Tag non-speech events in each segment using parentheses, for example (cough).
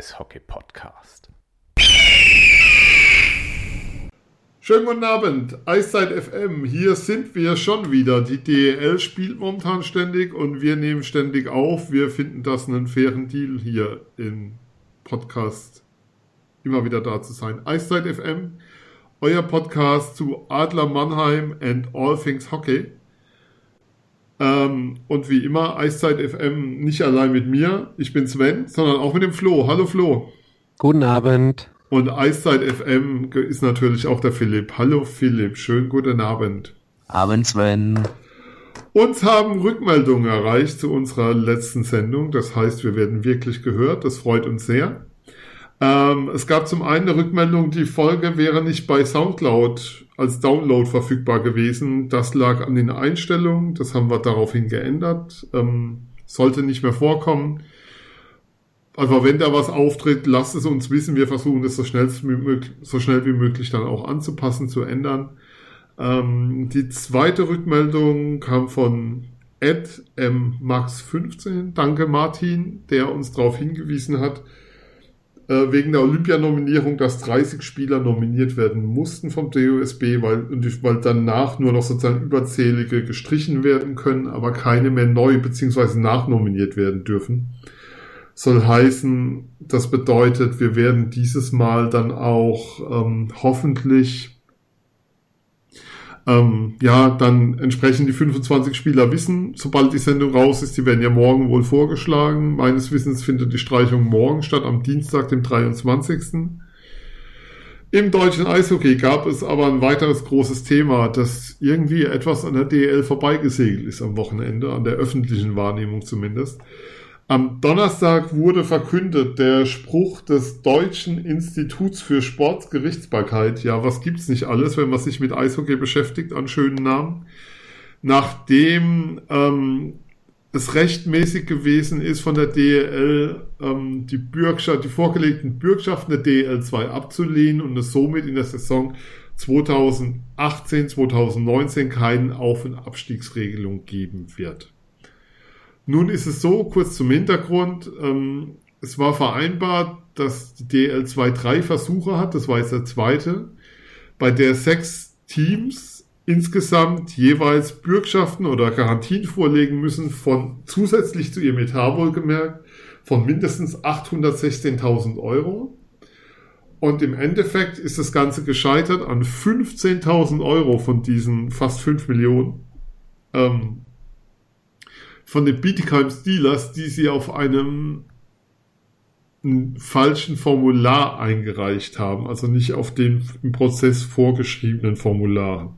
Eishockey-Podcast. Schönen guten Abend, Eiszeit FM. Hier sind wir schon wieder. Die DEL spielt momentan ständig und wir nehmen ständig auf. Wir finden das einen fairen Deal hier im Podcast immer wieder da zu sein. Eiszeit FM, euer Podcast zu Adler Mannheim and all things Hockey. Ähm, und wie immer, Eiszeit FM nicht allein mit mir, ich bin Sven, sondern auch mit dem Flo. Hallo Flo. Guten Abend. Und Eiszeit FM ist natürlich auch der Philipp. Hallo Philipp, schönen guten Abend. Abend Sven. Uns haben Rückmeldungen erreicht zu unserer letzten Sendung. Das heißt, wir werden wirklich gehört. Das freut uns sehr. Ähm, es gab zum einen eine Rückmeldung, die Folge wäre nicht bei Soundcloud als Download verfügbar gewesen. Das lag an den Einstellungen. Das haben wir daraufhin geändert. Ähm, sollte nicht mehr vorkommen. Aber wenn da was auftritt, lasst es uns wissen. Wir versuchen es so schnell, so schnell wie möglich dann auch anzupassen, zu ändern. Ähm, die zweite Rückmeldung kam von Ed M. Max 15. Danke Martin, der uns darauf hingewiesen hat, wegen der Olympianominierung, dass 30 Spieler nominiert werden mussten vom DOSB, weil, weil danach nur noch sozusagen überzählige gestrichen werden können, aber keine mehr neu bzw. nachnominiert werden dürfen. Soll heißen, das bedeutet, wir werden dieses Mal dann auch ähm, hoffentlich ähm, ja, dann entsprechend die 25 Spieler wissen, sobald die Sendung raus ist, die werden ja morgen wohl vorgeschlagen. Meines Wissens findet die Streichung morgen statt, am Dienstag, dem 23. Im deutschen Eishockey gab es aber ein weiteres großes Thema, das irgendwie etwas an der DL vorbeigesegelt ist am Wochenende, an der öffentlichen Wahrnehmung zumindest. Am Donnerstag wurde verkündet der Spruch des Deutschen Instituts für Sportgerichtsbarkeit. Ja, was gibt's nicht alles, wenn man sich mit Eishockey beschäftigt, an schönen Namen. Nachdem ähm, es rechtmäßig gewesen ist, von der DEL ähm, die Bürgschaft, die vorgelegten Bürgschaften der DEL 2 abzulehnen und es somit in der Saison 2018, 2019 keinen Auf- und Abstiegsregelung geben wird. Nun ist es so, kurz zum Hintergrund, ähm, es war vereinbart, dass die DL2 drei Versuche hat, das war jetzt der zweite, bei der sechs Teams insgesamt jeweils Bürgschaften oder Garantien vorlegen müssen von zusätzlich zu ihrem Etat wohlgemerkt von mindestens 816.000 Euro. Und im Endeffekt ist das Ganze gescheitert an 15.000 Euro von diesen fast 5 Millionen. Ähm, von den Bietigheim Steelers, die sie auf einem falschen Formular eingereicht haben, also nicht auf den im Prozess vorgeschriebenen Formularen.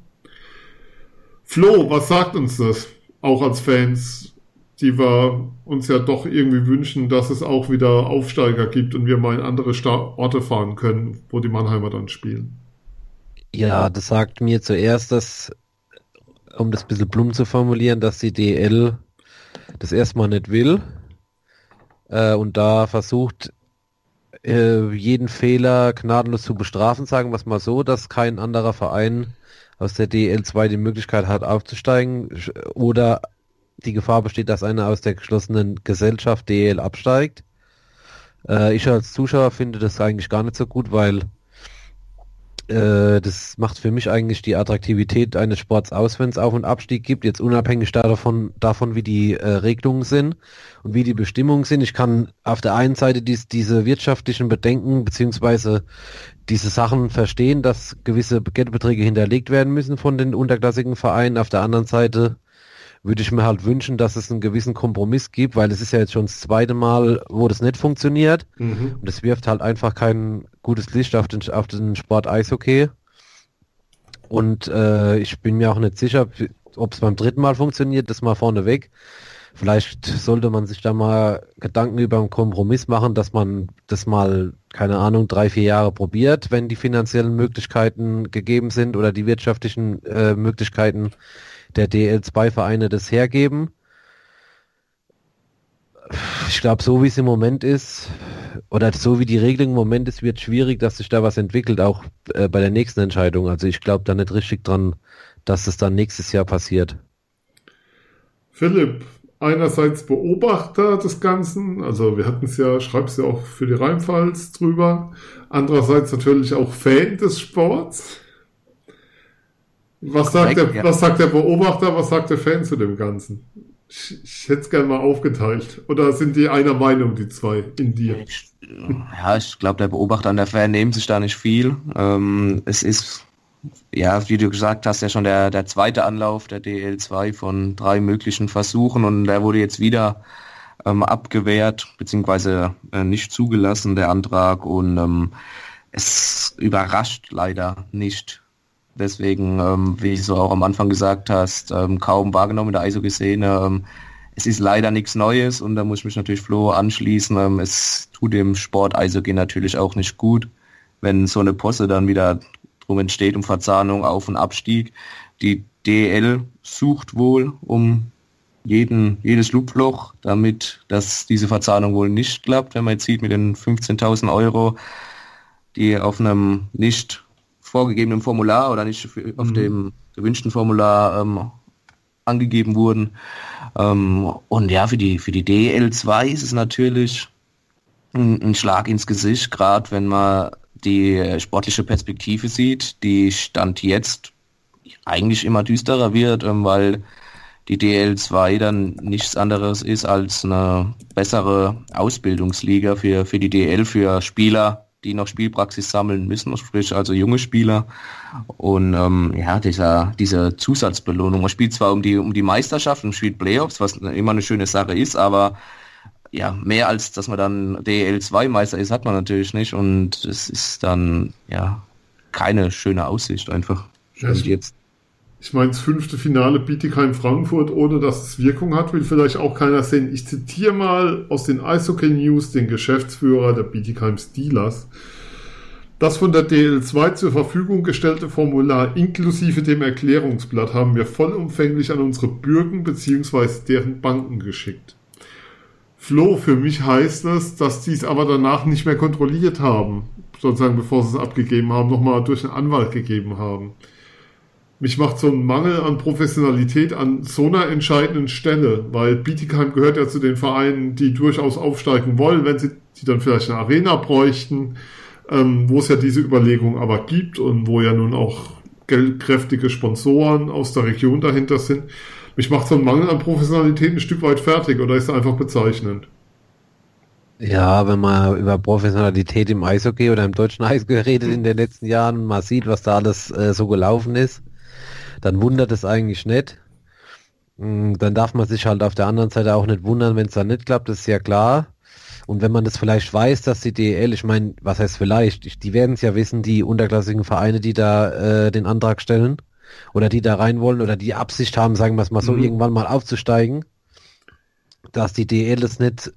Flo, was sagt uns das? Auch als Fans, die wir uns ja doch irgendwie wünschen, dass es auch wieder Aufsteiger gibt und wir mal in andere Orte fahren können, wo die Mannheimer dann spielen. Ja, das sagt mir zuerst, dass, um das ein bisschen plump zu formulieren, dass die DL das erstmal nicht will äh, und da versucht, äh, jeden Fehler gnadenlos zu bestrafen, sagen wir es mal so, dass kein anderer Verein aus der DL2 die Möglichkeit hat aufzusteigen oder die Gefahr besteht, dass einer aus der geschlossenen Gesellschaft DL absteigt. Äh, ich als Zuschauer finde das eigentlich gar nicht so gut, weil äh, das macht für mich eigentlich die Attraktivität eines Sports aus, wenn es Auf- und Abstieg gibt, jetzt unabhängig davon, davon wie die äh, Regelungen sind und wie die Bestimmungen sind. Ich kann auf der einen Seite dies, diese wirtschaftlichen Bedenken beziehungsweise diese Sachen verstehen, dass gewisse Geldbeträge hinterlegt werden müssen von den unterklassigen Vereinen. Auf der anderen Seite würde ich mir halt wünschen, dass es einen gewissen Kompromiss gibt, weil es ist ja jetzt schon das zweite Mal, wo das nicht funktioniert. Mhm. Und es wirft halt einfach kein gutes Licht auf den, auf den Sport Eishockey. Und äh, ich bin mir auch nicht sicher, ob es beim dritten Mal funktioniert, das mal vorneweg. Vielleicht sollte man sich da mal Gedanken über einen Kompromiss machen, dass man das mal, keine Ahnung, drei, vier Jahre probiert, wenn die finanziellen Möglichkeiten gegeben sind oder die wirtschaftlichen äh, Möglichkeiten der DL2-Vereine das hergeben. Ich glaube, so wie es im Moment ist, oder so wie die Regelung im Moment ist, wird schwierig, dass sich da was entwickelt, auch äh, bei der nächsten Entscheidung. Also ich glaube da nicht richtig dran, dass es dann nächstes Jahr passiert. Philipp, einerseits Beobachter des Ganzen, also wir hatten es ja, schreib's ja auch für die Rheinpfalz drüber, andererseits natürlich auch Fan des Sports. Was sagt, der, ja. was sagt der Beobachter, was sagt der Fan zu dem Ganzen? Ich, ich hätte es gerne mal aufgeteilt. Oder sind die einer Meinung, die zwei in dir? ja, ich glaube, der Beobachter und der Fan nehmen sich da nicht viel. Ähm, es ist ja, wie du gesagt hast, ja schon der, der zweite Anlauf der DL2 von drei möglichen Versuchen und der wurde jetzt wieder ähm, abgewehrt, beziehungsweise äh, nicht zugelassen, der Antrag und ähm, es überrascht leider nicht. Deswegen, ähm, wie du auch am Anfang gesagt hast, ähm, kaum wahrgenommen in der Eishockey-Szene. Ähm, es ist leider nichts Neues und da muss ich mich natürlich Flo anschließen. Ähm, es tut dem Sport Eishockey natürlich auch nicht gut, wenn so eine Posse dann wieder drum entsteht, um Verzahnung, Auf- und Abstieg. Die DL sucht wohl um jeden, jedes Lupfloch, damit dass diese Verzahnung wohl nicht klappt, wenn man jetzt sieht mit den 15.000 Euro, die auf einem nicht vorgegebenen Formular oder nicht auf mhm. dem gewünschten Formular ähm, angegeben wurden. Ähm, und ja, für die, für die DL2 ist es natürlich ein, ein Schlag ins Gesicht, gerade wenn man die sportliche Perspektive sieht, die Stand jetzt eigentlich immer düsterer wird, ähm, weil die DL2 dann nichts anderes ist als eine bessere Ausbildungsliga für, für die DL, für Spieler, die noch Spielpraxis sammeln müssen, sprich also junge Spieler. Und ähm, ja, dieser, diese Zusatzbelohnung. Man spielt zwar um die, um die Meisterschaft und spielt Playoffs, was immer eine schöne Sache ist, aber ja, mehr als dass man dann DL2-Meister ist, hat man natürlich nicht. Und es ist dann, ja, keine schöne Aussicht einfach. Ich, jetzt. Ich meine, das fünfte Finale Bietigheim-Frankfurt, ohne dass es Wirkung hat, will vielleicht auch keiner sehen. Ich zitiere mal aus den Eishockey News den Geschäftsführer der Bietigheim Steelers. Das von der DL2 zur Verfügung gestellte Formular inklusive dem Erklärungsblatt haben wir vollumfänglich an unsere Bürgen bzw. deren Banken geschickt. Flo, für mich heißt das, dass die es aber danach nicht mehr kontrolliert haben, sozusagen bevor sie es abgegeben haben, nochmal durch einen Anwalt gegeben haben. Mich macht so ein Mangel an Professionalität an so einer entscheidenden Stelle, weil Bietigheim gehört ja zu den Vereinen, die durchaus aufsteigen wollen, wenn sie die dann vielleicht eine Arena bräuchten, ähm, wo es ja diese Überlegung aber gibt und wo ja nun auch geldkräftige Sponsoren aus der Region dahinter sind mich macht so ein Mangel an Professionalität ein Stück weit fertig oder ist einfach bezeichnend? Ja, wenn man über Professionalität im Eishockey oder im deutschen Eishockey (laughs) redet in den letzten Jahren man sieht, was da alles äh, so gelaufen ist, dann wundert es eigentlich nicht. Mm, dann darf man sich halt auf der anderen Seite auch nicht wundern, wenn es dann nicht klappt, das ist ja klar. Und wenn man das vielleicht weiß, dass die DL, ich meine, was heißt vielleicht, die werden es ja wissen, die unterklassigen Vereine, die da äh, den Antrag stellen, oder die da rein wollen oder die Absicht haben, sagen wir es mal so, mhm. irgendwann mal aufzusteigen, dass die DL es nicht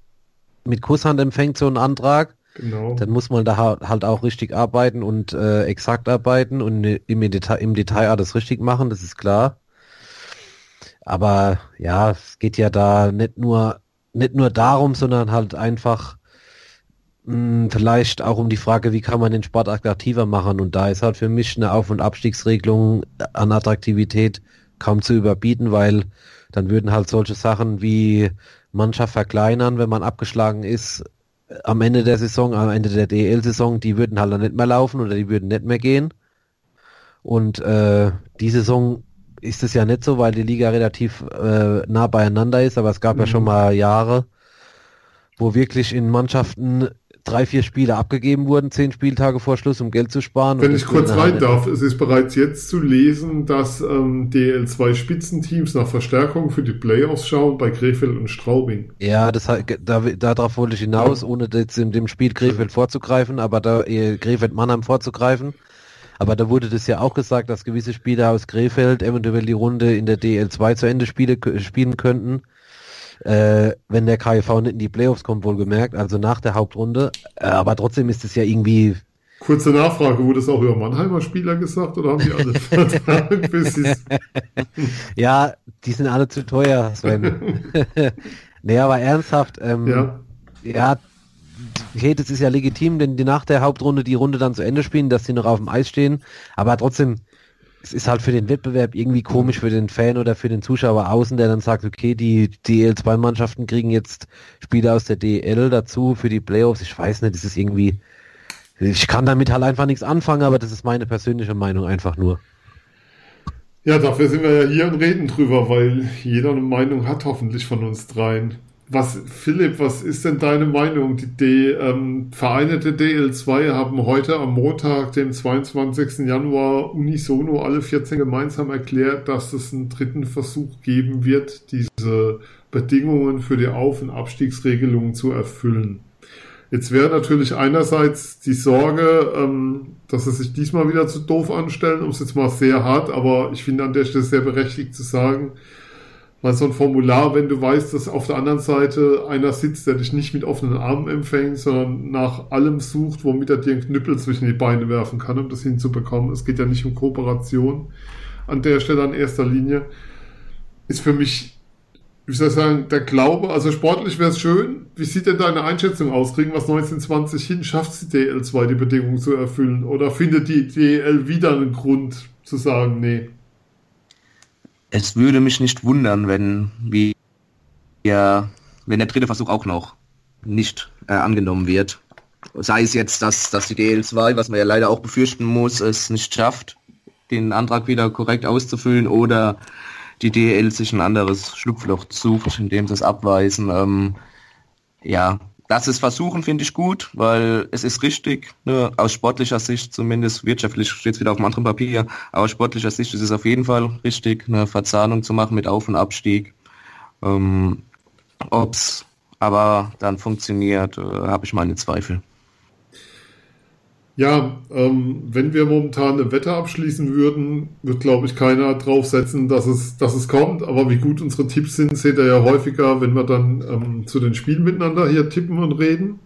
mit Kusshand empfängt, so einen Antrag. Genau. Dann muss man da halt auch richtig arbeiten und äh, exakt arbeiten und im Detail, im Detail alles richtig machen, das ist klar. Aber ja, es geht ja da nicht nur nicht nur darum, sondern halt einfach hm, vielleicht auch um die Frage, wie kann man den Sport attraktiver machen? Und da ist halt für mich eine Auf- und Abstiegsregelung an Attraktivität kaum zu überbieten, weil dann würden halt solche Sachen wie Mannschaft verkleinern, wenn man abgeschlagen ist, am Ende der Saison, am Ende der DL-Saison, die würden halt dann nicht mehr laufen oder die würden nicht mehr gehen. Und äh, die Saison ist es ja nicht so, weil die Liga relativ äh, nah beieinander ist, aber es gab mhm. ja schon mhm. mal Jahre, wo wirklich in Mannschaften drei, vier Spiele abgegeben wurden, zehn Spieltage vor Schluss, um Geld zu sparen. Wenn ich kurz rein darf, es ist bereits jetzt zu lesen, dass ähm, DL2 Spitzenteams nach Verstärkung für die Playoffs schauen bei Krefeld und Straubing. Ja, das da, darauf wollte ich hinaus, ja. ohne jetzt in dem Spiel Krefeld vorzugreifen, aber da äh, Krefeld Mannheim vorzugreifen. Aber da wurde das ja auch gesagt, dass gewisse Spieler aus Krefeld eventuell die Runde in der DL2 zu Ende spiele, spielen könnten äh, wenn der KIV nicht in die Playoffs kommt, wohlgemerkt, also nach der Hauptrunde. Äh, aber trotzdem ist es ja irgendwie. Kurze Nachfrage, wurde das auch über Mannheimer Spieler gesagt oder haben die alle (laughs) Vertrag bis (laughs) Ja, die sind alle zu teuer, Sven. (laughs) nee, aber ernsthaft, ähm, ja. ja, okay, das ist ja legitim, denn die nach der Hauptrunde die Runde dann zu Ende spielen, dass sie noch auf dem Eis stehen, aber trotzdem, es ist halt für den Wettbewerb irgendwie komisch für den Fan oder für den Zuschauer außen, der dann sagt, okay, die DL2-Mannschaften kriegen jetzt Spieler aus der DL dazu für die Playoffs. Ich weiß nicht, das ist irgendwie, ich kann damit halt einfach nichts anfangen, aber das ist meine persönliche Meinung einfach nur. Ja, dafür sind wir ja hier und reden drüber, weil jeder eine Meinung hat hoffentlich von uns dreien. Was, Philipp, was ist denn deine Meinung? Die, die ähm, vereinete DL2 haben heute am Montag, dem 22. Januar, unisono alle 14 gemeinsam erklärt, dass es einen dritten Versuch geben wird, diese Bedingungen für die Auf- und Abstiegsregelungen zu erfüllen. Jetzt wäre natürlich einerseits die Sorge, ähm, dass sie sich diesmal wieder zu doof anstellen, um es jetzt mal sehr hart, aber ich finde an der Stelle sehr berechtigt zu sagen, weil so ein Formular, wenn du weißt, dass auf der anderen Seite einer sitzt, der dich nicht mit offenen Armen empfängt, sondern nach allem sucht, womit er dir einen Knüppel zwischen die Beine werfen kann, um das hinzubekommen. Es geht ja nicht um Kooperation an der Stelle an erster Linie. Ist für mich, wie soll ich sagen, der Glaube, also sportlich wäre es schön. Wie sieht denn deine Einschätzung aus? Kriegen wir es 1920 hin? Schafft die DL2 die Bedingungen zu erfüllen? Oder findet die DL wieder einen Grund zu sagen, nee? Es würde mich nicht wundern, wenn wir, wenn der dritte Versuch auch noch nicht äh, angenommen wird. Sei es jetzt, dass, dass die DL2, was man ja leider auch befürchten muss, es nicht schafft, den Antrag wieder korrekt auszufüllen oder die DL sich ein anderes Schlupfloch sucht, indem sie es abweisen. Ähm, ja, das ist versuchen, finde ich gut, weil es ist richtig, ne, aus sportlicher Sicht zumindest, wirtschaftlich steht es wieder auf dem anderen Papier, aber aus sportlicher Sicht ist es auf jeden Fall richtig, eine Verzahnung zu machen mit Auf- und Abstieg. Ähm, Ob es aber dann funktioniert, äh, habe ich meine Zweifel. Ja, ähm, wenn wir momentan eine Wette abschließen würden, wird, glaube ich, keiner draufsetzen, dass es, dass es kommt. Aber wie gut unsere Tipps sind, seht ihr ja häufiger, wenn wir dann ähm, zu den Spielen miteinander hier tippen und reden.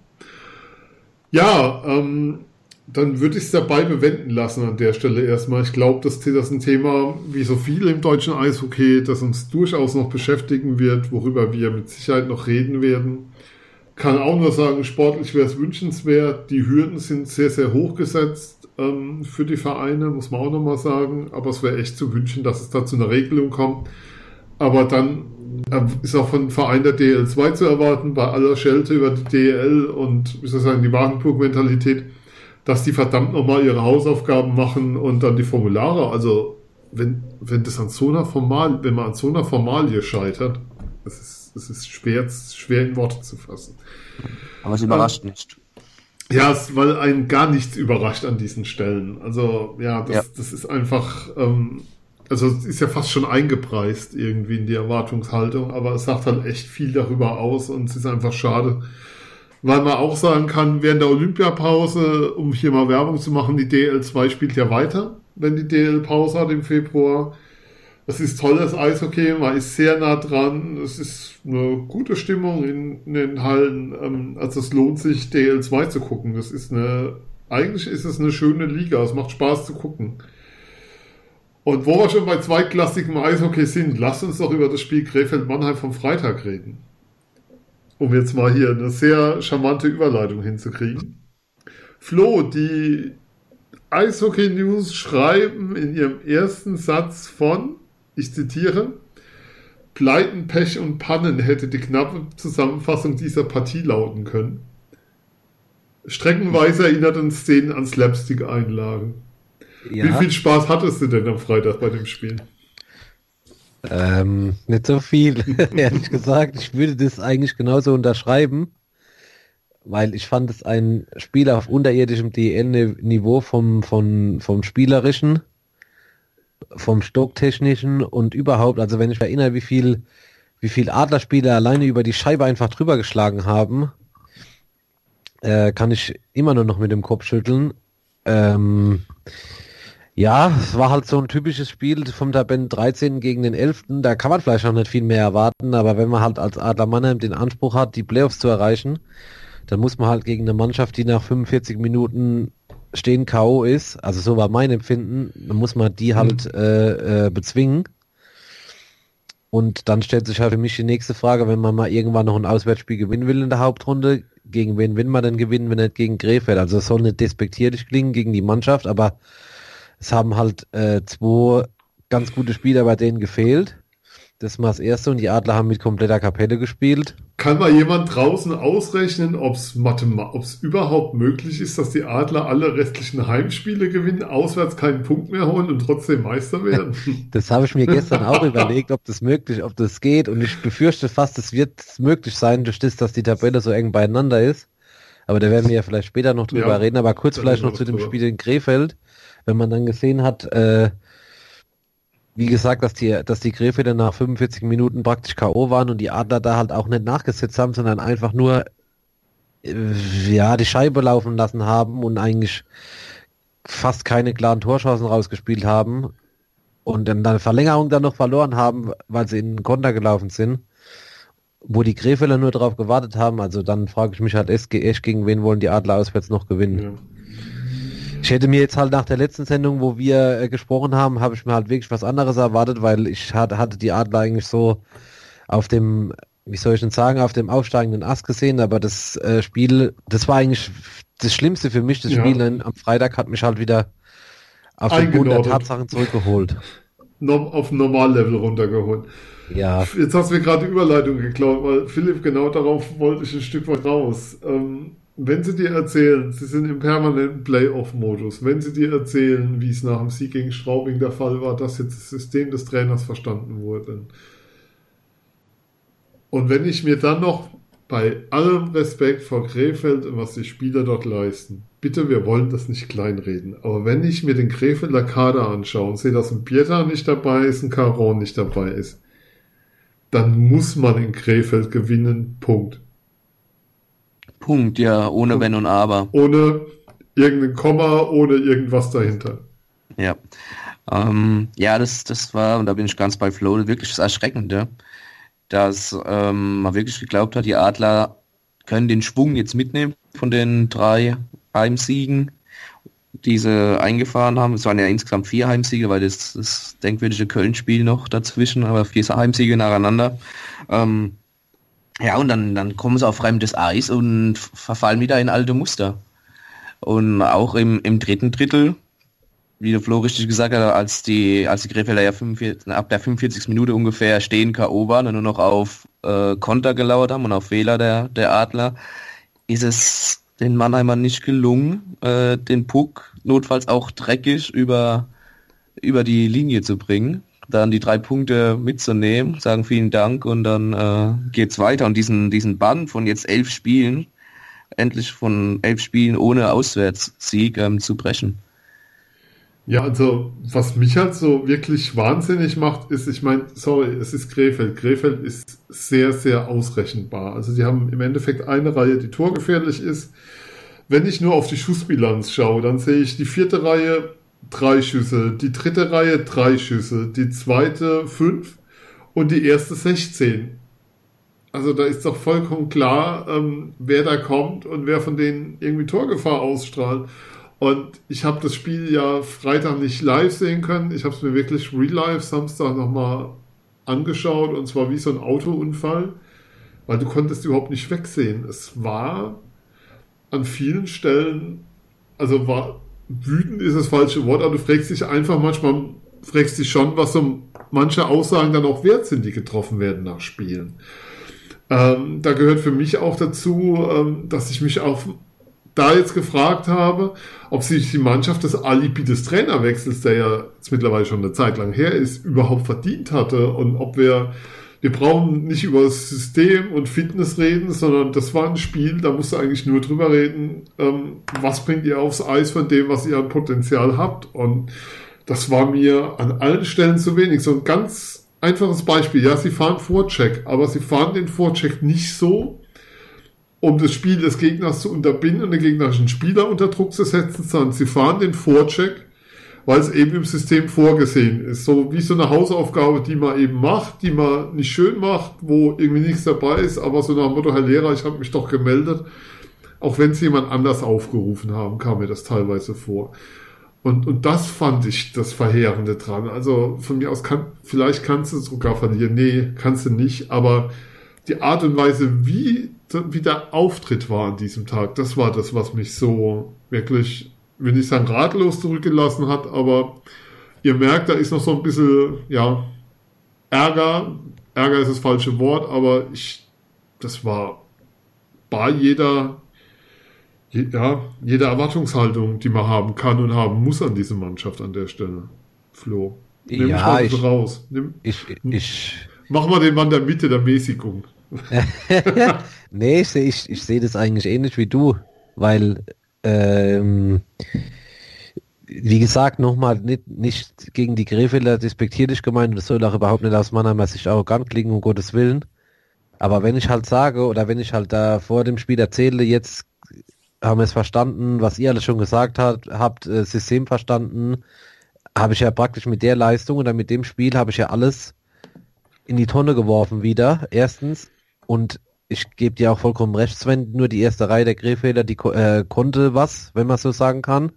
Ja, ähm, dann würde ich es dabei bewenden lassen an der Stelle erstmal. Ich glaube, dass das ist ein Thema, wie so viel im deutschen Eishockey, das uns durchaus noch beschäftigen wird, worüber wir mit Sicherheit noch reden werden kann auch nur sagen, sportlich wäre es wünschenswert. Die Hürden sind sehr, sehr hoch gesetzt ähm, für die Vereine, muss man auch nochmal sagen. Aber es wäre echt zu wünschen, dass es da zu einer Regelung kommt. Aber dann äh, ist auch von Verein der DL2 zu erwarten, bei aller Schelte über die DL und, wie soll ich sagen, die Wagenburg-Mentalität, dass die verdammt nochmal ihre Hausaufgaben machen und dann die Formulare. Also, wenn, wenn das an so einer Formal, wenn man an so einer Formalie scheitert, das ist es ist schwer, schwer in Worte zu fassen. Aber es überrascht ähm, nicht. Ja, es, weil einen gar nichts überrascht an diesen Stellen. Also ja, das, ja. das ist einfach, ähm, also es ist ja fast schon eingepreist irgendwie in die Erwartungshaltung, aber es sagt halt echt viel darüber aus und es ist einfach schade, weil man auch sagen kann, während der Olympiapause, um hier mal Werbung zu machen, die DL2 spielt ja weiter, wenn die DL Pause hat im Februar. Es ist tolles Eishockey, man ist sehr nah dran, es ist eine gute Stimmung in, in den Hallen. Ähm, also es lohnt sich, DL2 zu gucken. Das ist eine, eigentlich ist es eine schöne Liga, es macht Spaß zu gucken. Und wo wir schon bei zweitklassigem Eishockey sind, lasst uns doch über das Spiel Krefeld-Mannheim vom Freitag reden. Um jetzt mal hier eine sehr charmante Überleitung hinzukriegen. Flo, die Eishockey News schreiben in ihrem ersten Satz von ich zitiere, Pleiten, Pech und Pannen hätte die knappe Zusammenfassung dieser Partie lauten können. Streckenweise erinnert uns Szenen an Slapstick-Einlagen. Ja. Wie viel Spaß hattest du denn am Freitag bei dem Spiel? Ähm, nicht so viel, (laughs) ehrlich gesagt. Ich würde das eigentlich genauso unterschreiben, weil ich fand es ein Spiel auf unterirdischem DL-Niveau vom, vom, vom Spielerischen vom Stocktechnischen und überhaupt, also wenn ich erinnere, wie viel, wie viel Adlerspieler alleine über die Scheibe einfach drüber geschlagen haben, äh, kann ich immer nur noch mit dem Kopf schütteln. Ähm, ja, es war halt so ein typisches Spiel vom Tabellen 13 gegen den 11. Da kann man vielleicht auch nicht viel mehr erwarten, aber wenn man halt als Adler Mannheim den Anspruch hat, die Playoffs zu erreichen, dann muss man halt gegen eine Mannschaft, die nach 45 Minuten stehen K.O. ist, also so war mein Empfinden, dann muss man die halt mhm. äh, äh, bezwingen. Und dann stellt sich halt für mich die nächste Frage, wenn man mal irgendwann noch ein Auswärtsspiel gewinnen will in der Hauptrunde, gegen wen will man denn gewinnen, wenn nicht gegen Krefeld? Also es soll nicht despektierlich klingen gegen die Mannschaft, aber Es haben halt äh, zwei ganz gute Spieler bei denen gefehlt. Das war das erste und die Adler haben mit kompletter Kapelle gespielt. Kann mal jemand draußen ausrechnen, ob es überhaupt möglich ist, dass die Adler alle restlichen Heimspiele gewinnen, auswärts keinen Punkt mehr holen und trotzdem Meister werden? (laughs) das habe ich mir gestern auch überlegt, ob das möglich, ob das geht und ich befürchte fast, es wird möglich sein, durch das, dass die Tabelle so eng beieinander ist. Aber da werden wir ja vielleicht später noch drüber ja, reden, aber kurz vielleicht noch zu dem Spiel in Krefeld, wenn man dann gesehen hat, äh, wie gesagt, dass die, dass die Gräfe nach 45 Minuten praktisch K.O. waren und die Adler da halt auch nicht nachgesetzt haben, sondern einfach nur äh, ja, die Scheibe laufen lassen haben und eigentlich fast keine klaren Torchancen rausgespielt haben und dann eine Verlängerung dann noch verloren haben, weil sie in den Konter gelaufen sind, wo die Krefeler nur darauf gewartet haben, also dann frage ich mich halt echt, gegen wen wollen die Adler auswärts noch gewinnen. Ja. Ich hätte mir jetzt halt nach der letzten Sendung, wo wir äh, gesprochen haben, habe ich mir halt wirklich was anderes erwartet, weil ich hatte, hatte die Adler eigentlich so auf dem, wie soll ich denn sagen, auf dem aufsteigenden Ast gesehen, aber das äh, Spiel, das war eigentlich das Schlimmste für mich, das ja. Spiel am Freitag hat mich halt wieder auf den Boden der Tatsachen zurückgeholt. auf Normallevel runtergeholt. Ja. Jetzt hast du mir gerade die Überleitung geklaut, weil Philipp, genau darauf wollte ich ein Stück weit raus. Ähm, wenn sie dir erzählen, sie sind im permanenten Playoff-Modus, wenn sie dir erzählen, wie es nach dem Sieg gegen Straubing der Fall war, dass jetzt das System des Trainers verstanden wurde. Und wenn ich mir dann noch bei allem Respekt vor Krefeld und was die Spieler dort leisten, bitte, wir wollen das nicht kleinreden, aber wenn ich mir den Krefelder Kader anschaue und sehe, dass ein Pieter nicht dabei ist, ein Caron nicht dabei ist, dann muss man in Krefeld gewinnen, Punkt. Punkt, ja, ohne Punkt. Wenn und Aber. Ohne irgendein Komma, ohne irgendwas dahinter. Ja. Ähm, ja, das, das war, und da bin ich ganz bei Flo, wirklich das Erschreckende, dass ähm, man wirklich geglaubt hat, die Adler können den Schwung jetzt mitnehmen von den drei Heimsiegen, die sie eingefahren haben. Es waren ja insgesamt vier Heimsiege, weil das, das denkwürdige Köln-Spiel noch dazwischen, aber vier Heimsiege nacheinander. Ähm, ja, und dann, dann kommen sie auf fremdes Eis und verfallen wieder in alte Muster. Und auch im, im dritten Drittel, wie der Flo richtig gesagt hat, als die, als die Krefelder ja 45, ab der 45. Minute ungefähr stehen K.O. waren und nur noch auf äh, Konter gelauert haben und auf Fehler der, der Adler, ist es den Mannheimern nicht gelungen, äh, den Puck notfalls auch dreckig über, über die Linie zu bringen dann die drei Punkte mitzunehmen, sagen vielen Dank und dann äh, geht's weiter. Und diesen, diesen Bann von jetzt elf Spielen, endlich von elf Spielen ohne Auswärtssieg ähm, zu brechen. Ja, also was mich halt so wirklich wahnsinnig macht, ist, ich meine, sorry, es ist Krefeld. Krefeld ist sehr, sehr ausrechenbar. Also die haben im Endeffekt eine Reihe, die torgefährlich ist. Wenn ich nur auf die Schussbilanz schaue, dann sehe ich die vierte Reihe drei Schüsse, die dritte Reihe drei Schüsse, die zweite fünf und die erste 16. Also da ist doch vollkommen klar, ähm, wer da kommt und wer von denen irgendwie Torgefahr ausstrahlt. Und ich habe das Spiel ja Freitag nicht live sehen können. Ich habe es mir wirklich real live Samstag nochmal angeschaut und zwar wie so ein Autounfall, weil du konntest überhaupt nicht wegsehen. Es war an vielen Stellen, also war wütend ist das falsche Wort, aber du fragst dich einfach manchmal, fragst dich schon, was so manche Aussagen dann auch wert sind, die getroffen werden nach Spielen. Ähm, da gehört für mich auch dazu, ähm, dass ich mich auch da jetzt gefragt habe, ob sich die Mannschaft das Alibi des Trainerwechsels, der ja jetzt mittlerweile schon eine Zeit lang her ist, überhaupt verdient hatte und ob wir wir brauchen nicht über das System und Fitness reden, sondern das war ein Spiel, da musst du eigentlich nur drüber reden, ähm, was bringt ihr aufs Eis von dem, was ihr an Potenzial habt. Und das war mir an allen Stellen zu wenig. So ein ganz einfaches Beispiel. Ja, sie fahren Vorcheck, aber sie fahren den Vorcheck nicht so, um das Spiel des Gegners zu unterbinden und den gegnerischen Spieler unter Druck zu setzen, sondern sie fahren den Vorcheck weil es eben im System vorgesehen ist. So wie so eine Hausaufgabe, die man eben macht, die man nicht schön macht, wo irgendwie nichts dabei ist, aber so nach dem Motto, Herr Lehrer, ich habe mich doch gemeldet. Auch wenn es jemand anders aufgerufen haben, kam mir das teilweise vor. Und, und das fand ich das Verheerende dran. Also von mir aus kann, vielleicht kannst du sogar verlieren. Nee, kannst du nicht. Aber die Art und Weise, wie, wie der Auftritt war an diesem Tag, das war das, was mich so wirklich will nicht sagen ratlos zurückgelassen hat, aber ihr merkt, da ist noch so ein bisschen, ja, Ärger. Ärger ist das falsche Wort, aber ich, das war bei jeder, ja, jeder Erwartungshaltung, die man haben kann und haben muss an diese Mannschaft an der Stelle. Flo. Nimm ja, ich, raus. Nimm, ich, ich, mach mal den Mann der Mitte der Mäßigung. (laughs) nee, ich, ich, ich sehe das eigentlich ähnlich wie du, weil ähm, wie gesagt, nochmal nicht, nicht gegen die Krefelder despektierlich gemeint, das soll auch überhaupt nicht aus Mannheimer Sicht arrogant klingen, um Gottes Willen. Aber wenn ich halt sage, oder wenn ich halt da vor dem Spiel erzähle, jetzt haben wir es verstanden, was ihr alles schon gesagt habt, habt äh, System verstanden, habe ich ja praktisch mit der Leistung oder mit dem Spiel habe ich ja alles in die Tonne geworfen wieder, erstens. Und ich gebe dir auch vollkommen recht, Sven, nur die erste Reihe der Krefelder, die äh, konnte was, wenn man so sagen kann.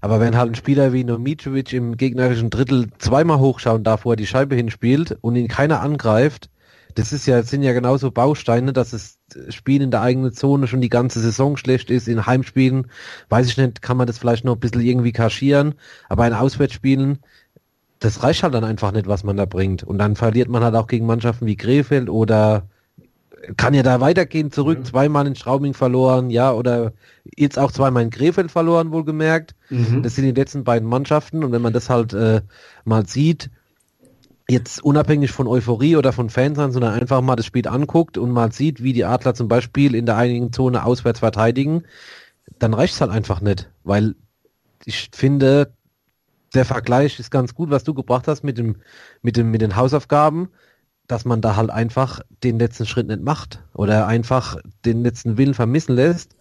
Aber wenn halt ein Spieler wie Nomitrovic im gegnerischen Drittel zweimal hochschauen darf, wo er die Scheibe hinspielt und ihn keiner angreift, das ist ja, sind ja genauso Bausteine, dass das Spiel in der eigenen Zone schon die ganze Saison schlecht ist. In Heimspielen, weiß ich nicht, kann man das vielleicht noch ein bisschen irgendwie kaschieren, aber in Auswärtsspielen, das reicht halt dann einfach nicht, was man da bringt. Und dann verliert man halt auch gegen Mannschaften wie Krefeld oder kann ja da weitergehen, zurück, ja. zweimal in Straubing verloren, ja, oder jetzt auch zweimal in Krefeld verloren, wohlgemerkt. Mhm. Das sind die letzten beiden Mannschaften und wenn man das halt äh, mal sieht, jetzt unabhängig von Euphorie oder von Fans sondern einfach mal das Spiel anguckt und mal sieht, wie die Adler zum Beispiel in der einigen Zone auswärts verteidigen, dann reicht es halt einfach nicht, weil ich finde, der Vergleich ist ganz gut, was du gebracht hast mit dem, mit dem, mit den Hausaufgaben dass man da halt einfach den letzten Schritt nicht macht oder einfach den letzten Willen vermissen lässt.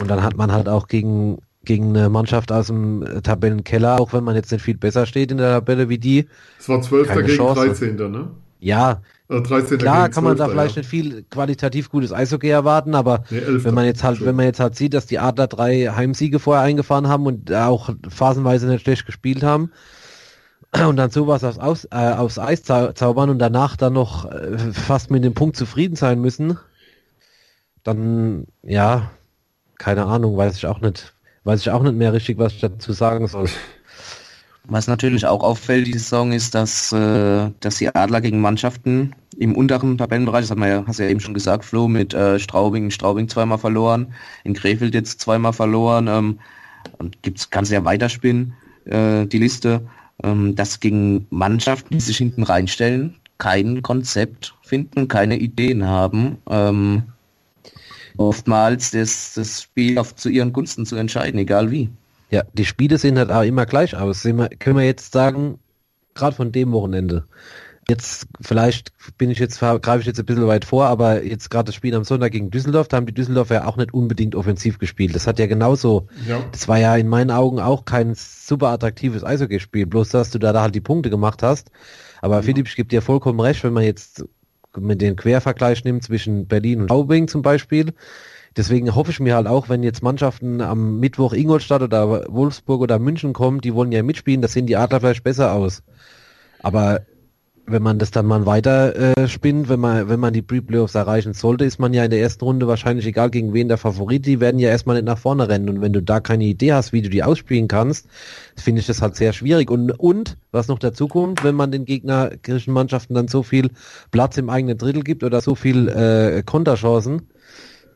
Und dann hat man halt auch gegen, gegen eine Mannschaft aus dem Tabellenkeller, auch wenn man jetzt nicht viel besser steht in der Tabelle wie die. Es war 12. gegen Chance. 13. ne? Ja, also klar kann man da vielleicht ja. nicht viel qualitativ gutes Eishockey erwarten, aber nee, wenn man jetzt halt, wenn man jetzt halt sieht, dass die Adler drei Heimsiege vorher eingefahren haben und auch phasenweise nicht schlecht gespielt haben, und dann sowas aufs, Aus, äh, aufs Eis zaubern und danach dann noch äh, fast mit dem Punkt zufrieden sein müssen, dann ja, keine Ahnung, weiß ich auch nicht, weiß ich auch nicht mehr richtig, was ich dazu sagen soll. Was natürlich auch auffällt, die Saison ist, dass, äh, dass die Adler gegen Mannschaften im unteren Tabellenbereich, das hat man ja, hast ja eben schon gesagt, Flo, mit äh, Straubing, Straubing zweimal verloren, in Krefeld jetzt zweimal verloren, ähm, und gibt's, kannst ja weiterspinnen, äh, die Liste ähm, dass gegen Mannschaften, die sich hinten reinstellen, kein Konzept finden, keine Ideen haben, ähm, oftmals das, das Spiel auf, zu ihren Gunsten zu entscheiden, egal wie. Ja, die Spiele sehen halt auch immer gleich aus. Können wir jetzt sagen, gerade von dem Wochenende. Jetzt, vielleicht bin ich jetzt, greife ich jetzt ein bisschen weit vor, aber jetzt gerade das Spiel am Sonntag gegen Düsseldorf, da haben die Düsseldorfer ja auch nicht unbedingt offensiv gespielt. Das hat ja genauso, ja. das war ja in meinen Augen auch kein super attraktives Eishockeyspiel, bloß dass du da, da halt die Punkte gemacht hast. Aber ja. Philipp, ich gebe dir vollkommen recht, wenn man jetzt mit den Quervergleich nimmt zwischen Berlin und Aubing zum Beispiel. Deswegen hoffe ich mir halt auch, wenn jetzt Mannschaften am Mittwoch Ingolstadt oder Wolfsburg oder München kommen, die wollen ja mitspielen, da sehen die Adler vielleicht besser aus. Aber wenn man das dann mal weiter äh, spinnt, wenn man, wenn man die Pre-Playoffs erreichen sollte, ist man ja in der ersten Runde wahrscheinlich egal gegen wen der Favorit, die werden ja erstmal nicht nach vorne rennen. Und wenn du da keine Idee hast, wie du die ausspielen kannst, finde ich das halt sehr schwierig. Und, und was noch dazu kommt, wenn man den gegnerischen Mannschaften dann so viel Platz im eigenen Drittel gibt oder so viel äh, Konterchancen,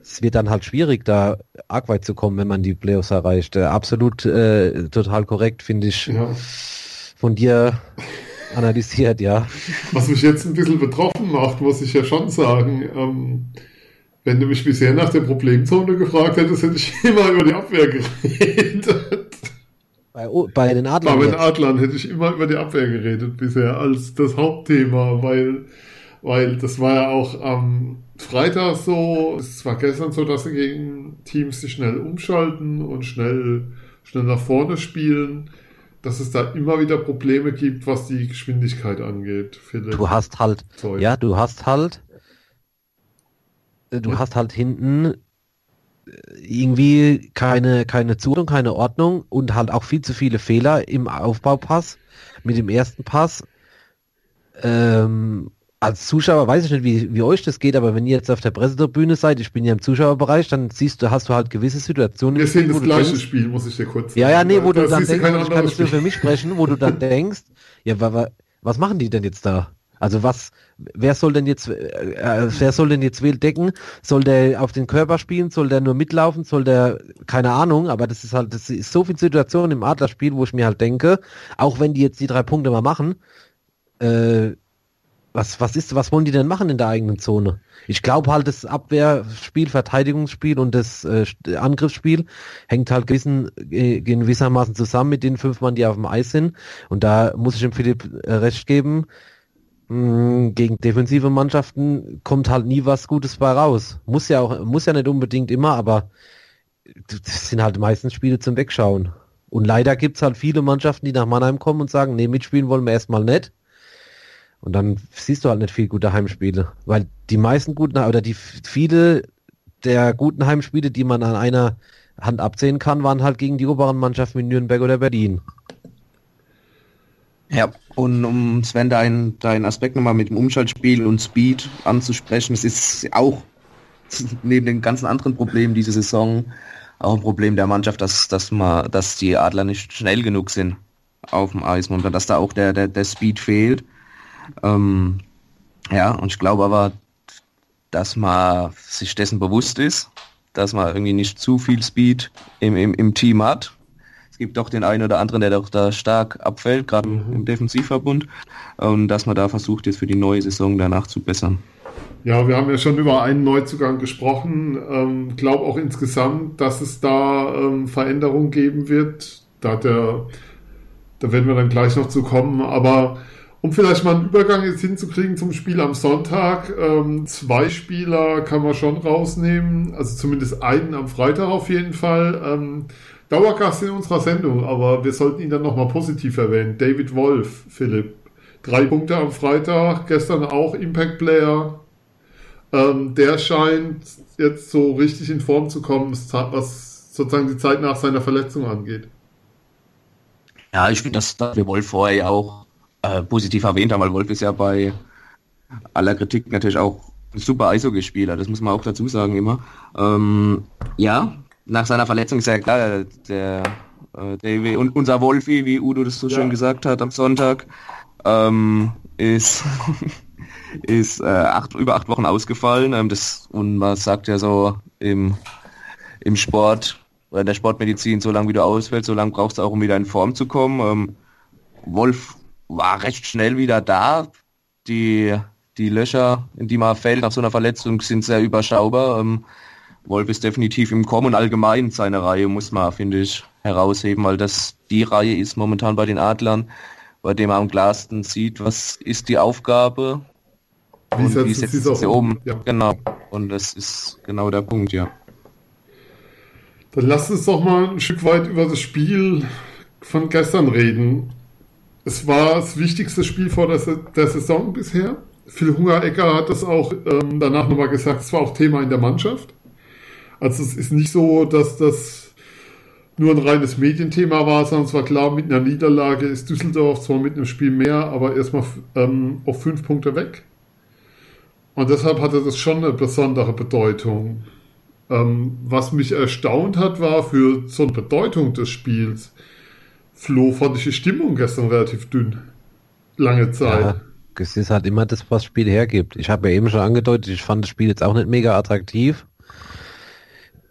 es wird dann halt schwierig, da arg weit zu kommen, wenn man die Playoffs erreicht. Äh, absolut äh, total korrekt, finde ich. Ja. Von dir analysiert, ja. Was mich jetzt ein bisschen betroffen macht, muss ich ja schon sagen. Ähm, wenn du mich bisher nach der Problemzone gefragt hättest, hätte ich (laughs) immer über die Abwehr geredet. Bei, bei den Adlern? Bei den Adlern hätte ich immer über die Abwehr geredet bisher als das Hauptthema, weil, weil das war ja auch am Freitag so, es war gestern so, dass sie gegen Teams sich schnell umschalten und schnell, schnell nach vorne spielen dass es da immer wieder Probleme gibt, was die Geschwindigkeit angeht. Philipp. Du hast halt, Zeug. ja, du hast halt, du ja. hast halt hinten äh, irgendwie keine, keine Zuordnung, keine Ordnung und halt auch viel zu viele Fehler im Aufbaupass mit dem ersten Pass. Ähm, als Zuschauer weiß ich nicht, wie, wie euch das geht, aber wenn ihr jetzt auf der Pressetribüne seid, ich bin ja im Zuschauerbereich, dann siehst du, hast du halt gewisse Situationen. Wir sehen das gleiche denkst, Spiel, muss ich dir kurz sagen. Ja, ja, nee, wo da du dann denkst, ich kann nicht nur für mich sprechen, wo du dann (laughs) denkst, ja, was machen die denn jetzt da? Also was, wer soll denn jetzt, äh, wer soll denn jetzt Wild decken? Soll der auf den Körper spielen? Soll der nur mitlaufen? Soll der, keine Ahnung, aber das ist halt, das ist so viel Situation im Adlerspiel, wo ich mir halt denke, auch wenn die jetzt die drei Punkte mal machen, äh, was, was ist, was wollen die denn machen in der eigenen Zone? Ich glaube halt, das Abwehrspiel, Verteidigungsspiel und das äh, Angriffsspiel hängt halt gewissen, äh, gewissermaßen zusammen mit den fünf Mann, die auf dem Eis sind. Und da muss ich dem Philipp äh, recht geben. Mh, gegen defensive Mannschaften kommt halt nie was Gutes bei raus. Muss ja auch, muss ja nicht unbedingt immer, aber das sind halt meistens Spiele zum Wegschauen. Und leider gibt's halt viele Mannschaften, die nach Mannheim kommen und sagen, nee, mitspielen wollen wir erstmal nicht. Und dann siehst du halt nicht viel gute Heimspiele. Weil die meisten guten, oder die viele der guten Heimspiele, die man an einer Hand abzählen kann, waren halt gegen die oberen Mannschaften wie Nürnberg oder Berlin. Ja, und um Sven deinen dein Aspekt nochmal mit dem Umschaltspiel und Speed anzusprechen, es ist auch (laughs) neben den ganzen anderen Problemen diese Saison auch ein Problem der Mannschaft, dass, dass, man, dass die Adler nicht schnell genug sind auf dem Eis und dass da auch der, der, der Speed fehlt. Ähm, ja, und ich glaube aber, dass man sich dessen bewusst ist, dass man irgendwie nicht zu viel Speed im, im, im Team hat. Es gibt doch den einen oder anderen, der doch da stark abfällt, gerade mhm. im Defensivverbund. Und dass man da versucht, jetzt für die neue Saison danach zu bessern. Ja, wir haben ja schon über einen Neuzugang gesprochen. Ähm, glaube auch insgesamt, dass es da ähm, Veränderungen geben wird. Da, der, da werden wir dann gleich noch zu kommen. Aber um vielleicht mal einen Übergang jetzt hinzukriegen zum Spiel am Sonntag, ähm, zwei Spieler kann man schon rausnehmen, also zumindest einen am Freitag auf jeden Fall. Ähm, Dauergast in unserer Sendung, aber wir sollten ihn dann nochmal positiv erwähnen. David Wolf, Philipp. Drei Punkte am Freitag, gestern auch Impact Player. Ähm, der scheint jetzt so richtig in Form zu kommen, was sozusagen die Zeit nach seiner Verletzung angeht. Ja, ich finde, dass, wir Wolf vorher ja auch äh, positiv erwähnt haben, weil Wolf ist ja bei aller Kritik natürlich auch ein super Eishockeyspieler, das muss man auch dazu sagen immer. Ähm, ja, nach seiner Verletzung ist ja klar, der äh, und unser Wolfi, wie Udo das so ja. schön gesagt hat am Sonntag, ähm, ist (laughs) ist äh, acht, über acht Wochen ausgefallen. Ähm, das, und man sagt ja so im, im Sport oder in der Sportmedizin, so lange wie du ausfällst, so lange brauchst du auch, um wieder in Form zu kommen. Ähm, Wolf war recht schnell wieder da. Die, die Löcher, in die man fällt nach so einer Verletzung, sind sehr überschaubar. Ähm, Wolf ist definitiv im Kommen und allgemein seine Reihe, muss man, finde ich, herausheben, weil das die Reihe ist momentan bei den Adlern, bei dem man am klarsten sieht, was ist die Aufgabe wie und wie setzt sie um. Ja. Genau. Und das ist genau der Punkt, ja. Dann lass uns doch mal ein Stück weit über das Spiel von gestern reden. Es war das wichtigste Spiel vor der, der Saison bisher. Phil Hungerecker hat das auch ähm, danach nochmal gesagt, es war auch Thema in der Mannschaft. Also es ist nicht so, dass das nur ein reines Medienthema war, sondern es war klar, mit einer Niederlage ist Düsseldorf zwar mit einem Spiel mehr, aber erstmal ähm, auf fünf Punkte weg. Und deshalb hatte das schon eine besondere Bedeutung. Ähm, was mich erstaunt hat, war für so eine Bedeutung des Spiels, Flo, fand ich die Stimmung gestern relativ dünn. Lange Zeit. Ja, es ist halt immer das, was das Spiel hergibt. Ich habe ja eben schon angedeutet, ich fand das Spiel jetzt auch nicht mega attraktiv.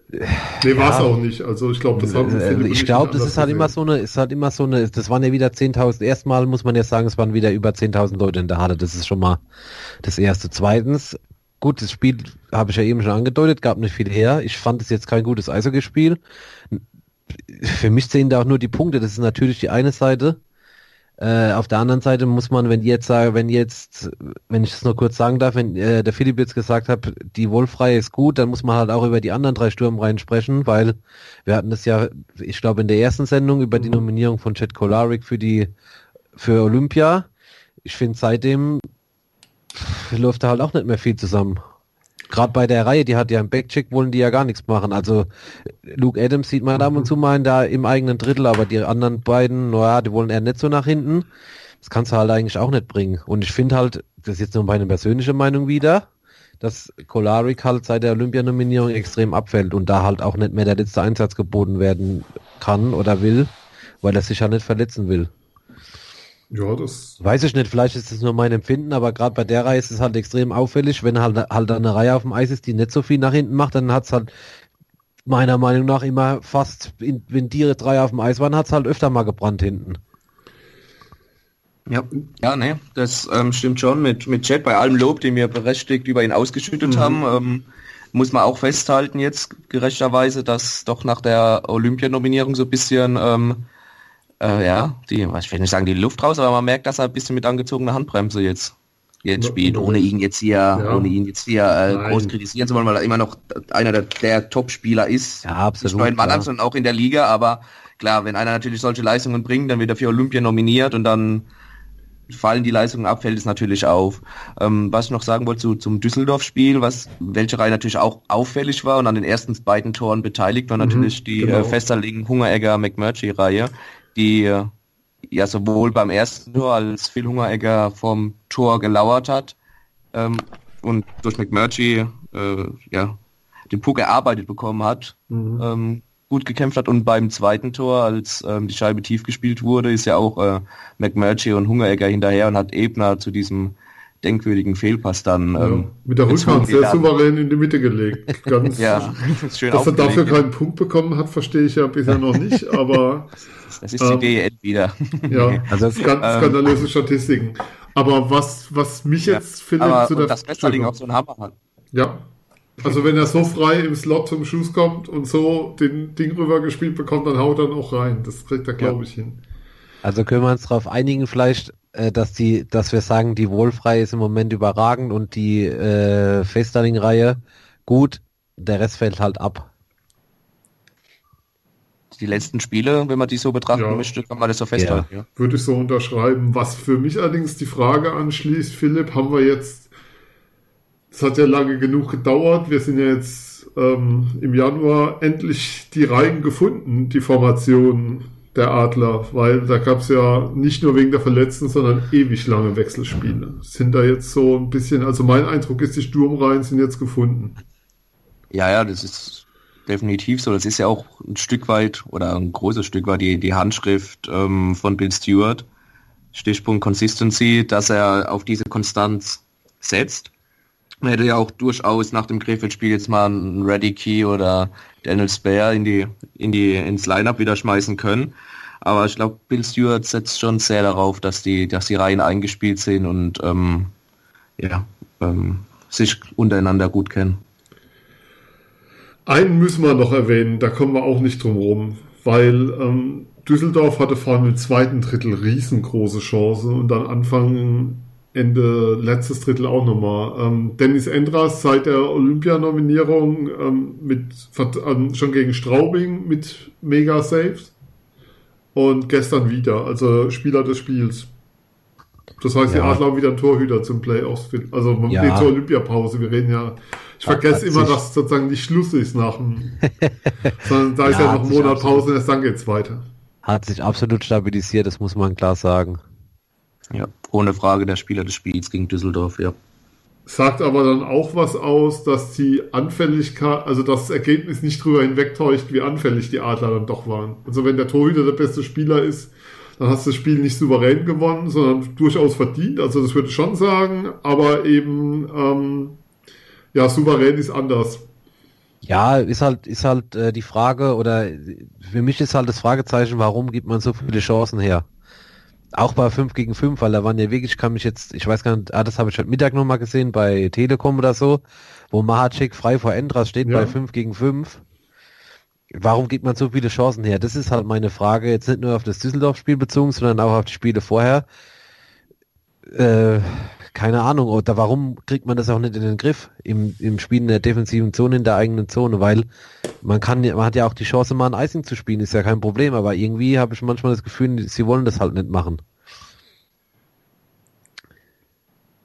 Nee, war es auch nicht. Also ich glaube, das haben also Ich glaube, das ist halt immer so eine, ist halt immer so eine, das waren ja wieder 10.000, erstmal muss man ja sagen, es waren wieder über 10.000 Leute in der Halle. Das ist schon mal das erste. Zweitens, gut, das Spiel habe ich ja eben schon angedeutet, gab nicht viel her. Ich fand es jetzt kein gutes Eishockeyspiel für mich sehen da auch nur die Punkte. Das ist natürlich die eine Seite. Äh, auf der anderen Seite muss man, wenn jetzt sagen, wenn jetzt, wenn ich es nur kurz sagen darf, wenn äh, der Philipp jetzt gesagt hat, die Wolfreihe ist gut, dann muss man halt auch über die anderen drei Sturmreihen sprechen, weil wir hatten das ja, ich glaube, in der ersten Sendung über die mhm. Nominierung von Chet Kolarik für die für Olympia. Ich finde seitdem läuft da halt auch nicht mehr viel zusammen gerade bei der Reihe, die hat ja im Backcheck, wollen die ja gar nichts machen. Also Luke Adams sieht man ab und zu mal da im eigenen Drittel, aber die anderen beiden, naja, die wollen eher nicht so nach hinten. Das kannst du halt eigentlich auch nicht bringen. Und ich finde halt, das ist jetzt nur meine persönliche Meinung wieder, dass Kolarik halt seit der Olympianominierung extrem abfällt und da halt auch nicht mehr der letzte Einsatz geboten werden kann oder will, weil er sich ja nicht verletzen will. Ja, das. Weiß ich nicht, vielleicht ist es nur mein Empfinden, aber gerade bei der Reihe ist es halt extrem auffällig, wenn halt, halt eine Reihe auf dem Eis ist, die nicht so viel nach hinten macht, dann hat es halt meiner Meinung nach immer fast, wenn die drei auf dem Eis waren, hat es halt öfter mal gebrannt hinten. Ja, ja, ne, das ähm, stimmt schon mit, mit Chat. Bei allem Lob, den wir berechtigt über ihn ausgeschüttet mhm. haben, ähm, muss man auch festhalten jetzt gerechterweise, dass doch nach der Olympianominierung so ein bisschen, ähm, äh, ja, die, ich will nicht sagen die Luft raus, aber man merkt, dass er ein bisschen mit angezogener Handbremse jetzt jetzt spielt, ohne ihn jetzt hier, ja. ohne ihn jetzt hier äh, groß kritisieren zu wollen, weil er immer noch einer der, der Top-Spieler ist. Ja, absolut. Nicht nur in Mannheim, sondern auch in der Liga, aber klar, wenn einer natürlich solche Leistungen bringt, dann wird er für Olympia nominiert und dann fallen die Leistungen ab, fällt es natürlich auf. Ähm, was ich noch sagen wollte zu, zum Düsseldorf-Spiel, was welche Reihe natürlich auch auffällig war und an den ersten beiden Toren beteiligt war natürlich mhm, die genau. äh, Festerling Hungeregger McMurtry-Reihe, die ja sowohl beim ersten Tor als Phil Hungeregger vom Tor gelauert hat ähm, und durch McMurtry äh, ja den Puck erarbeitet bekommen hat. Mhm. Ähm, gut gekämpft hat und beim zweiten Tor, als ähm, die Scheibe tief gespielt wurde, ist ja auch äh, McMurtray und Hungeregger hinterher und hat Ebner zu diesem denkwürdigen Fehlpass dann ja, ähm, mit der Rückhand sehr souverän in die Mitte gelegt. Ganz (laughs) ja, (laughs) schön dass er dafür keinen Punkt bekommen hat, verstehe ich ja bisher noch nicht, (laughs) aber das ist ähm, die DEL wieder. Ja, also das ganz skandalöse Statistiken. Aber was was mich ja, jetzt findet zu der das auch so ein Hammer hat. Ja, also wenn er so frei im Slot zum Schuss kommt und so den Ding rübergespielt bekommt, dann haut er noch rein. Das kriegt er, glaube ich, hin. Also können wir uns darauf einigen vielleicht, äh, dass die, dass wir sagen, die Wohlfrei ist im Moment überragend und die äh, Festerling-Reihe gut, der Rest fällt halt ab. Die letzten Spiele, wenn man die so betrachten ja. möchte, kann man das so festhalten. Ja. Würde ich so unterschreiben. Was für mich allerdings die Frage anschließt, Philipp, haben wir jetzt es hat ja lange genug gedauert. Wir sind ja jetzt ähm, im Januar endlich die Reihen gefunden, die Formation der Adler, weil da gab es ja nicht nur wegen der Verletzten, sondern ewig lange Wechselspiele. Sind da jetzt so ein bisschen, also mein Eindruck ist, die Sturmreihen sind jetzt gefunden. Ja, ja, das ist definitiv so. Das ist ja auch ein Stück weit oder ein großes Stück weit die, die Handschrift ähm, von Bill Stewart. Stichpunkt Consistency, dass er auf diese Konstanz setzt man hätte ja auch durchaus nach dem Krefeld-Spiel jetzt mal einen Ready Key oder Daniel Spare in die, in die, ins Lineup wieder schmeißen können. Aber ich glaube, Bill Stewart setzt schon sehr darauf, dass die, dass die Reihen eingespielt sind und ähm, ja, ähm, sich untereinander gut kennen. Einen müssen wir noch erwähnen, da kommen wir auch nicht drum rum, weil ähm, Düsseldorf hatte vor allem im zweiten Drittel riesengroße Chancen und dann Anfang Ende letztes Drittel auch nochmal. Ähm, Dennis Endras seit der Olympianominierung ähm, mit ähm, schon gegen Straubing mit Mega Saves und gestern wieder, also Spieler des Spiels. Das heißt, ja. die Adler haben wieder einen Torhüter zum Playoffs. Also man ja. zur Olympiapause. Wir reden ja. Ich vergesse immer, dass sozusagen nicht Schluss ist nach dem. (laughs) sondern da ist ja, ja noch ein Monat Pause und erst dann geht's weiter. Hat sich absolut stabilisiert, das muss man klar sagen. Ja, ohne Frage der Spieler des Spiels gegen Düsseldorf, ja. Sagt aber dann auch was aus, dass die Anfälligkeit, also das Ergebnis nicht drüber hinwegtäuscht, wie anfällig die Adler dann doch waren. Also wenn der Torhüter der beste Spieler ist, dann hast du das Spiel nicht souverän gewonnen, sondern durchaus verdient. Also das würde ich schon sagen, aber eben ähm, ja, souverän ist anders. Ja, ist halt, ist halt äh, die Frage, oder für mich ist halt das Fragezeichen, warum gibt man so viele Chancen her? Auch bei 5 gegen 5, weil da waren ja wirklich, ich kann mich jetzt, ich weiß gar nicht, ah, das habe ich heute Mittag nochmal gesehen bei Telekom oder so, wo Mahacek frei vor Endras steht ja. bei 5 gegen 5. Warum gibt man so viele Chancen her? Das ist halt meine Frage, jetzt nicht nur auf das Düsseldorf-Spiel bezogen, sondern auch auf die Spiele vorher. Äh, keine Ahnung, oder warum kriegt man das auch nicht in den Griff im, im Spiel in der defensiven Zone, in der eigenen Zone, weil man kann, man hat ja auch die Chance, mal ein Icing zu spielen, ist ja kein Problem, aber irgendwie habe ich manchmal das Gefühl, sie wollen das halt nicht machen.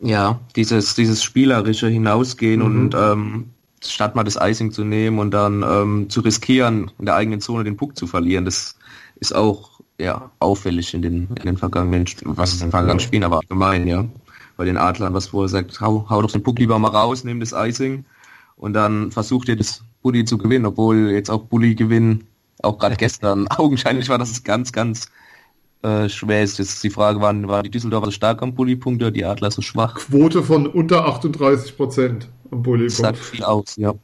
Ja, dieses, dieses spielerische Hinausgehen mhm. und ähm, statt mal das Icing zu nehmen und dann ähm, zu riskieren, in der eigenen Zone den Puck zu verlieren, das ist auch ja, auffällig in den, in den vergangenen, was ist in den vergangenen Spielen, aber allgemein, ja. Bei den Adlern, was vorher sagt, hau, hau doch den Puck lieber mal raus, nimm das Icing und dann versucht ihr das Bulli zu gewinnen, obwohl jetzt auch Bulli gewinnen, auch gerade gestern, (laughs) augenscheinlich war das ganz, ganz äh, schwer ist. Jetzt die Frage, waren, waren die Düsseldorfer so stark am Bulli-Punkt oder die Adler so schwach? Quote von unter 38 Prozent am Bulli-Punkt. Sagt viel aus, ja.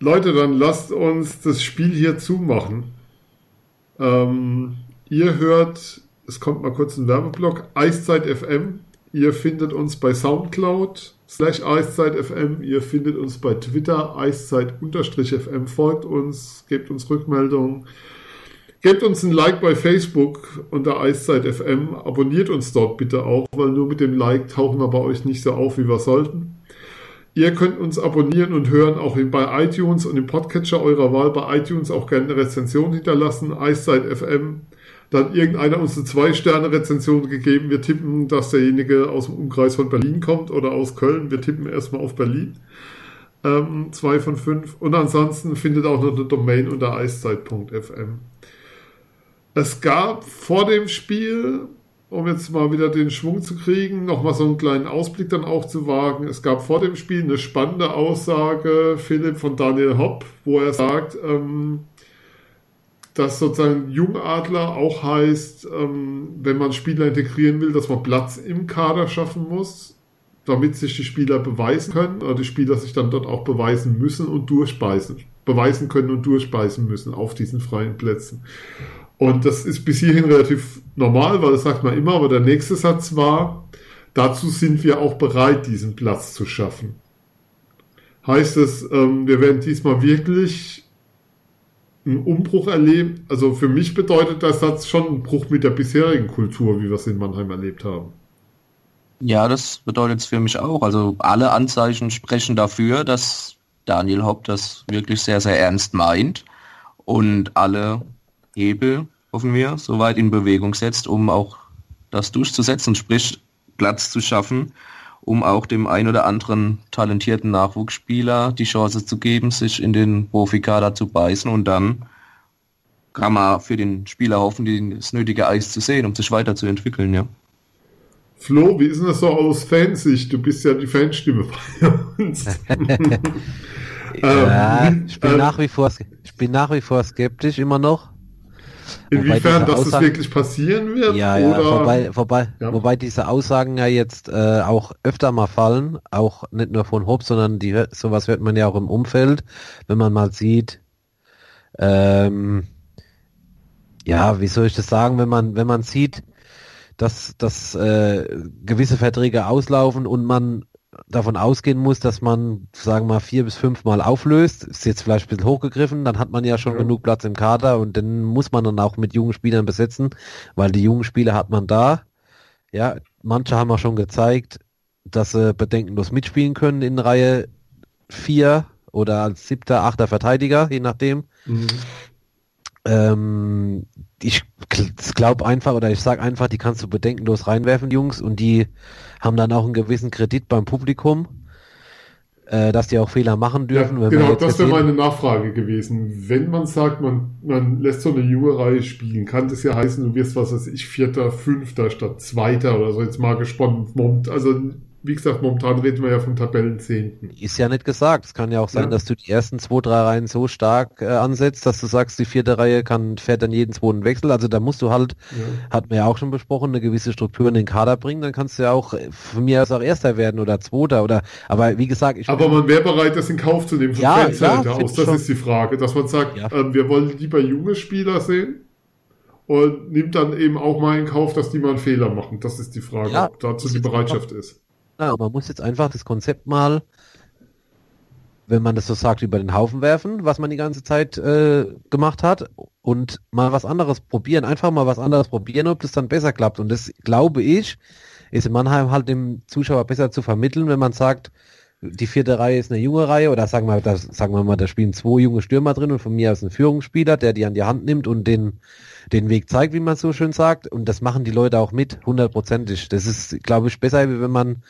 Leute, dann lasst uns das Spiel hier zumachen. Ähm, ihr hört, es kommt mal kurz ein Werbeblock, Eiszeit FM. Ihr findet uns bei Soundcloud slash Eiszeit FM. Ihr findet uns bei Twitter Eiszeit-FM. Folgt uns, gebt uns Rückmeldungen. Gebt uns ein Like bei Facebook unter Eiszeit FM. Abonniert uns dort bitte auch, weil nur mit dem Like tauchen wir bei euch nicht so auf, wie wir sollten. Ihr könnt uns abonnieren und hören auch bei iTunes und im Podcatcher eurer Wahl. Bei iTunes auch gerne eine Rezension hinterlassen. Eiszeit FM. Dann irgendeiner uns eine Zwei-Sterne-Rezension gegeben. Wir tippen, dass derjenige aus dem Umkreis von Berlin kommt oder aus Köln. Wir tippen erstmal auf Berlin. Ähm, zwei von fünf. Und ansonsten findet auch noch eine Domain unter eiszeit.fm. Es gab vor dem Spiel um jetzt mal wieder den Schwung zu kriegen, nochmal so einen kleinen Ausblick dann auch zu wagen. Es gab vor dem Spiel eine spannende Aussage, Philipp von Daniel Hopp, wo er sagt, ähm, dass sozusagen Jungadler auch heißt, ähm, wenn man Spieler integrieren will, dass man Platz im Kader schaffen muss, damit sich die Spieler beweisen können, oder die Spieler sich dann dort auch beweisen müssen und durchspeisen, beweisen können und durchspeisen müssen auf diesen freien Plätzen. Und das ist bis hierhin relativ normal, weil das sagt man immer, aber der nächste Satz war, dazu sind wir auch bereit, diesen Platz zu schaffen. Heißt es, ähm, wir werden diesmal wirklich einen Umbruch erleben. Also für mich bedeutet der Satz schon einen Bruch mit der bisherigen Kultur, wie wir es in Mannheim erlebt haben. Ja, das bedeutet es für mich auch. Also alle Anzeichen sprechen dafür, dass Daniel Hopp das wirklich sehr, sehr ernst meint und alle Hebel, hoffen wir, soweit in Bewegung setzt, um auch das durchzusetzen, sprich Platz zu schaffen, um auch dem ein oder anderen talentierten Nachwuchsspieler die Chance zu geben, sich in den Profikader zu beißen und dann kann man für den Spieler hoffen, das nötige Eis zu sehen, um sich weiterzuentwickeln, ja. Flo, wie ist denn das so aus Fansicht? Du bist ja die Fanstimme bei uns. (laughs) ja, ähm, ich, bin äh, nach wie vor, ich bin nach wie vor skeptisch immer noch. Inwiefern, dass Aussagen, es wirklich passieren wird? Ja, ja, oder? Wobei, wobei, ja. wobei diese Aussagen ja jetzt äh, auch öfter mal fallen, auch nicht nur von Hobbs, sondern die, sowas hört man ja auch im Umfeld, wenn man mal sieht, ähm, ja, wie soll ich das sagen, wenn man, wenn man sieht, dass, dass äh, gewisse Verträge auslaufen und man davon ausgehen muss, dass man, sagen wir mal, vier bis fünf Mal auflöst, ist jetzt vielleicht ein bisschen hochgegriffen, dann hat man ja schon ja. genug Platz im Kader und den muss man dann auch mit jungen Spielern besetzen, weil die jungen Spieler hat man da. Ja, manche haben auch schon gezeigt, dass sie bedenkenlos mitspielen können in Reihe vier oder als siebter, achter Verteidiger, je nachdem. Mhm. Ähm, ich glaube einfach, oder ich sage einfach, die kannst du bedenkenlos reinwerfen, Jungs, und die haben dann auch einen gewissen Kredit beim Publikum, äh, dass die auch Fehler machen dürfen. Ja, genau, das wäre meine Nachfrage gewesen. Wenn man sagt, man, man lässt so eine junge Reihe spielen, kann das ja heißen, du wirst, was weiß ich, Vierter, Fünfter statt Zweiter oder so, jetzt mal gesponnen. Also wie gesagt, momentan reden wir ja vom Tabellenzehnten. Ist ja nicht gesagt. Es kann ja auch sein, ja. dass du die ersten zwei, drei Reihen so stark äh, ansetzt, dass du sagst, die vierte Reihe kann, fährt dann jeden zweiten Wechsel. Also da musst du halt, ja. hat man ja auch schon besprochen, eine gewisse Struktur in den Kader bringen. Dann kannst du ja auch äh, von mir aus auch Erster werden oder Zweiter oder, aber wie gesagt, ich. Aber man wäre bereit, das in Kauf zu nehmen von ja, Fanseite aus. Das schon. ist die Frage, dass man sagt, ja. ähm, wir wollen lieber junge Spieler sehen und nimmt dann eben auch mal in Kauf, dass die mal einen Fehler machen. Das ist die Frage, ja, ob dazu die Bereitschaft ist. Ja, man muss jetzt einfach das Konzept mal, wenn man das so sagt, über den Haufen werfen, was man die ganze Zeit äh, gemacht hat und mal was anderes probieren, einfach mal was anderes probieren, ob das dann besser klappt. Und das glaube ich, ist in Mannheim halt dem Zuschauer besser zu vermitteln, wenn man sagt, die vierte Reihe ist eine junge Reihe oder sagen wir, das, sagen wir mal, da spielen zwei junge Stürmer drin und von mir aus ein Führungsspieler, der die an die Hand nimmt und den, den Weg zeigt, wie man so schön sagt. Und das machen die Leute auch mit, hundertprozentig. Das ist, glaube ich, besser, wenn man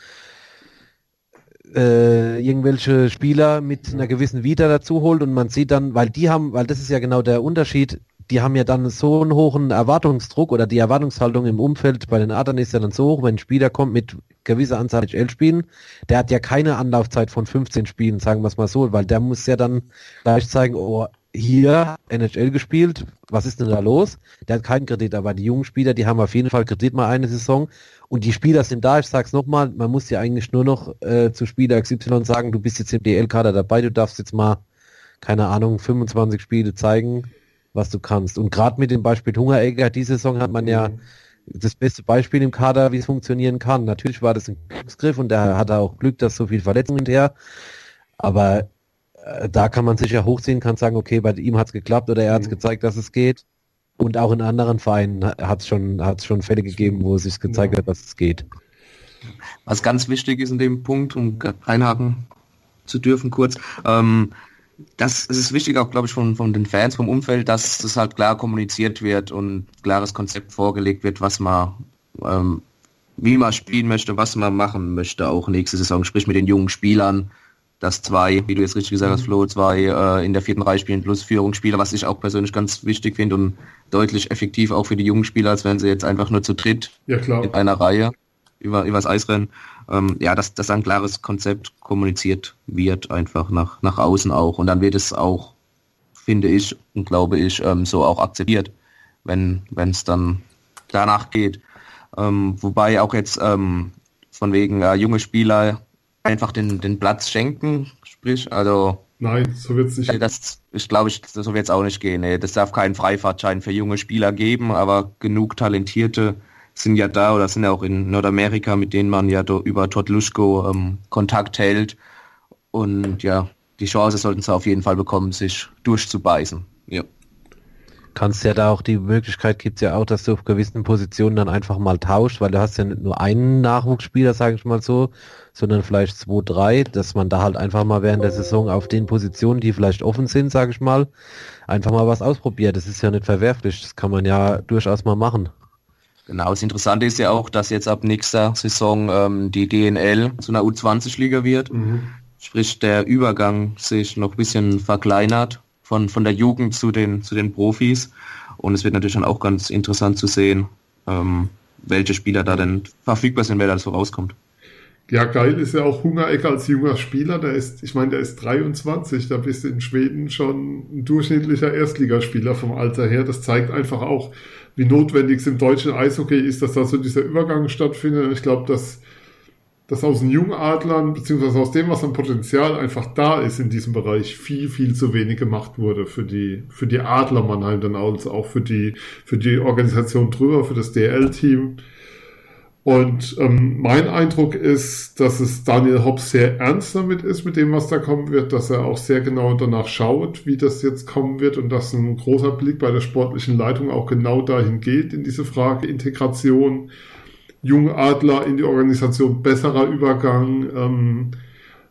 äh, irgendwelche Spieler mit einer gewissen Vita dazu holt und man sieht dann, weil die haben, weil das ist ja genau der Unterschied, die haben ja dann so einen hohen Erwartungsdruck oder die Erwartungshaltung im Umfeld bei den Adern ist ja dann so hoch, wenn ein Spieler kommt mit gewisser Anzahl HL-Spielen, der hat ja keine Anlaufzeit von 15 Spielen, sagen wir es mal so, weil der muss ja dann gleich zeigen, oh, hier NHL gespielt, was ist denn da los? Der hat keinen Kredit, aber die jungen Spieler, die haben auf jeden Fall Kredit mal eine Saison und die Spieler sind da, ich sag's nochmal, man muss ja eigentlich nur noch äh, zu Spieler XY sagen, du bist jetzt im DL-Kader dabei, du darfst jetzt mal, keine Ahnung, 25 Spiele zeigen, was du kannst. Und gerade mit dem Beispiel Hungeregger, die Saison hat man ja mhm. das beste Beispiel im Kader, wie es funktionieren kann. Natürlich war das ein Glücksgriff und der hatte auch Glück, dass so viel Verletzungen hinterher, aber äh, da kann man sich ja hochziehen, kann sagen, okay, bei ihm hat es geklappt oder er hat es mhm. gezeigt, dass es geht. Und auch in anderen Vereinen hat es schon, hat's schon Fälle gegeben, wo es sich gezeigt ja. hat, dass es geht. Was ganz wichtig ist in dem Punkt, um einhaken zu dürfen kurz, ähm, das es ist wichtig auch, glaube ich, von, von den Fans, vom Umfeld, dass das halt klar kommuniziert wird und klares Konzept vorgelegt wird, was man, ähm, wie man spielen möchte, was man machen möchte, auch nächste Saison, sprich mit den jungen Spielern, dass zwei, wie du jetzt richtig gesagt hast, Flo, zwei äh, in der vierten Reihe spielen plus Führungsspieler, was ich auch persönlich ganz wichtig finde und deutlich effektiv auch für die jungen Spieler, als wenn sie jetzt einfach nur zu dritt ja, in einer Reihe über, übers Eis rennen. Ähm, ja, dass, dass ein klares Konzept kommuniziert wird, einfach nach, nach außen auch. Und dann wird es auch, finde ich und glaube ich, ähm, so auch akzeptiert, wenn es dann danach geht. Ähm, wobei auch jetzt ähm, von wegen äh, junge Spieler einfach den, den Platz schenken, sprich, also Nein, so wird es nicht. Das, ich glaube, ich, so wird es auch nicht gehen. Nee. Das darf keinen Freifahrtschein für junge Spieler geben, aber genug Talentierte sind ja da oder sind ja auch in Nordamerika, mit denen man ja über Todd Luschko ähm, Kontakt hält. Und ja, die Chance sollten sie auf jeden Fall bekommen, sich durchzubeißen. Ja kannst ja da auch die Möglichkeit gibt es ja auch, dass du auf gewissen Positionen dann einfach mal tauscht, weil du hast ja nicht nur einen Nachwuchsspieler, sage ich mal so, sondern vielleicht zwei, drei, dass man da halt einfach mal während der Saison auf den Positionen, die vielleicht offen sind, sage ich mal, einfach mal was ausprobiert. Das ist ja nicht verwerflich, das kann man ja durchaus mal machen. Genau, das Interessante ist ja auch, dass jetzt ab nächster Saison ähm, die DNL zu einer U20-Liga wird. Mhm. Sprich, der Übergang sich noch ein bisschen verkleinert von, von der Jugend zu den, zu den Profis. Und es wird natürlich dann auch ganz interessant zu sehen, ähm, welche Spieler da denn verfügbar sind, wer da so rauskommt. Ja, geil ist ja auch Hungerecker als junger Spieler. Der ist, ich meine, der ist 23, da bist du in Schweden schon ein durchschnittlicher Erstligaspieler vom Alter her. Das zeigt einfach auch, wie notwendig es im deutschen Eishockey ist, dass da so dieser Übergang stattfindet. Ich glaube, dass dass aus den Jungadlern, beziehungsweise aus dem, was an Potenzial einfach da ist in diesem Bereich, viel, viel zu wenig gemacht wurde für die, für die Adler Mannheim dann also auch für die, für die Organisation drüber, für das DL-Team. Und ähm, mein Eindruck ist, dass es Daniel Hobbs sehr ernst damit ist, mit dem, was da kommen wird, dass er auch sehr genau danach schaut, wie das jetzt kommen wird und dass ein großer Blick bei der sportlichen Leitung auch genau dahin geht, in diese Frage Integration, Jungadler in die Organisation, besserer Übergang, ähm,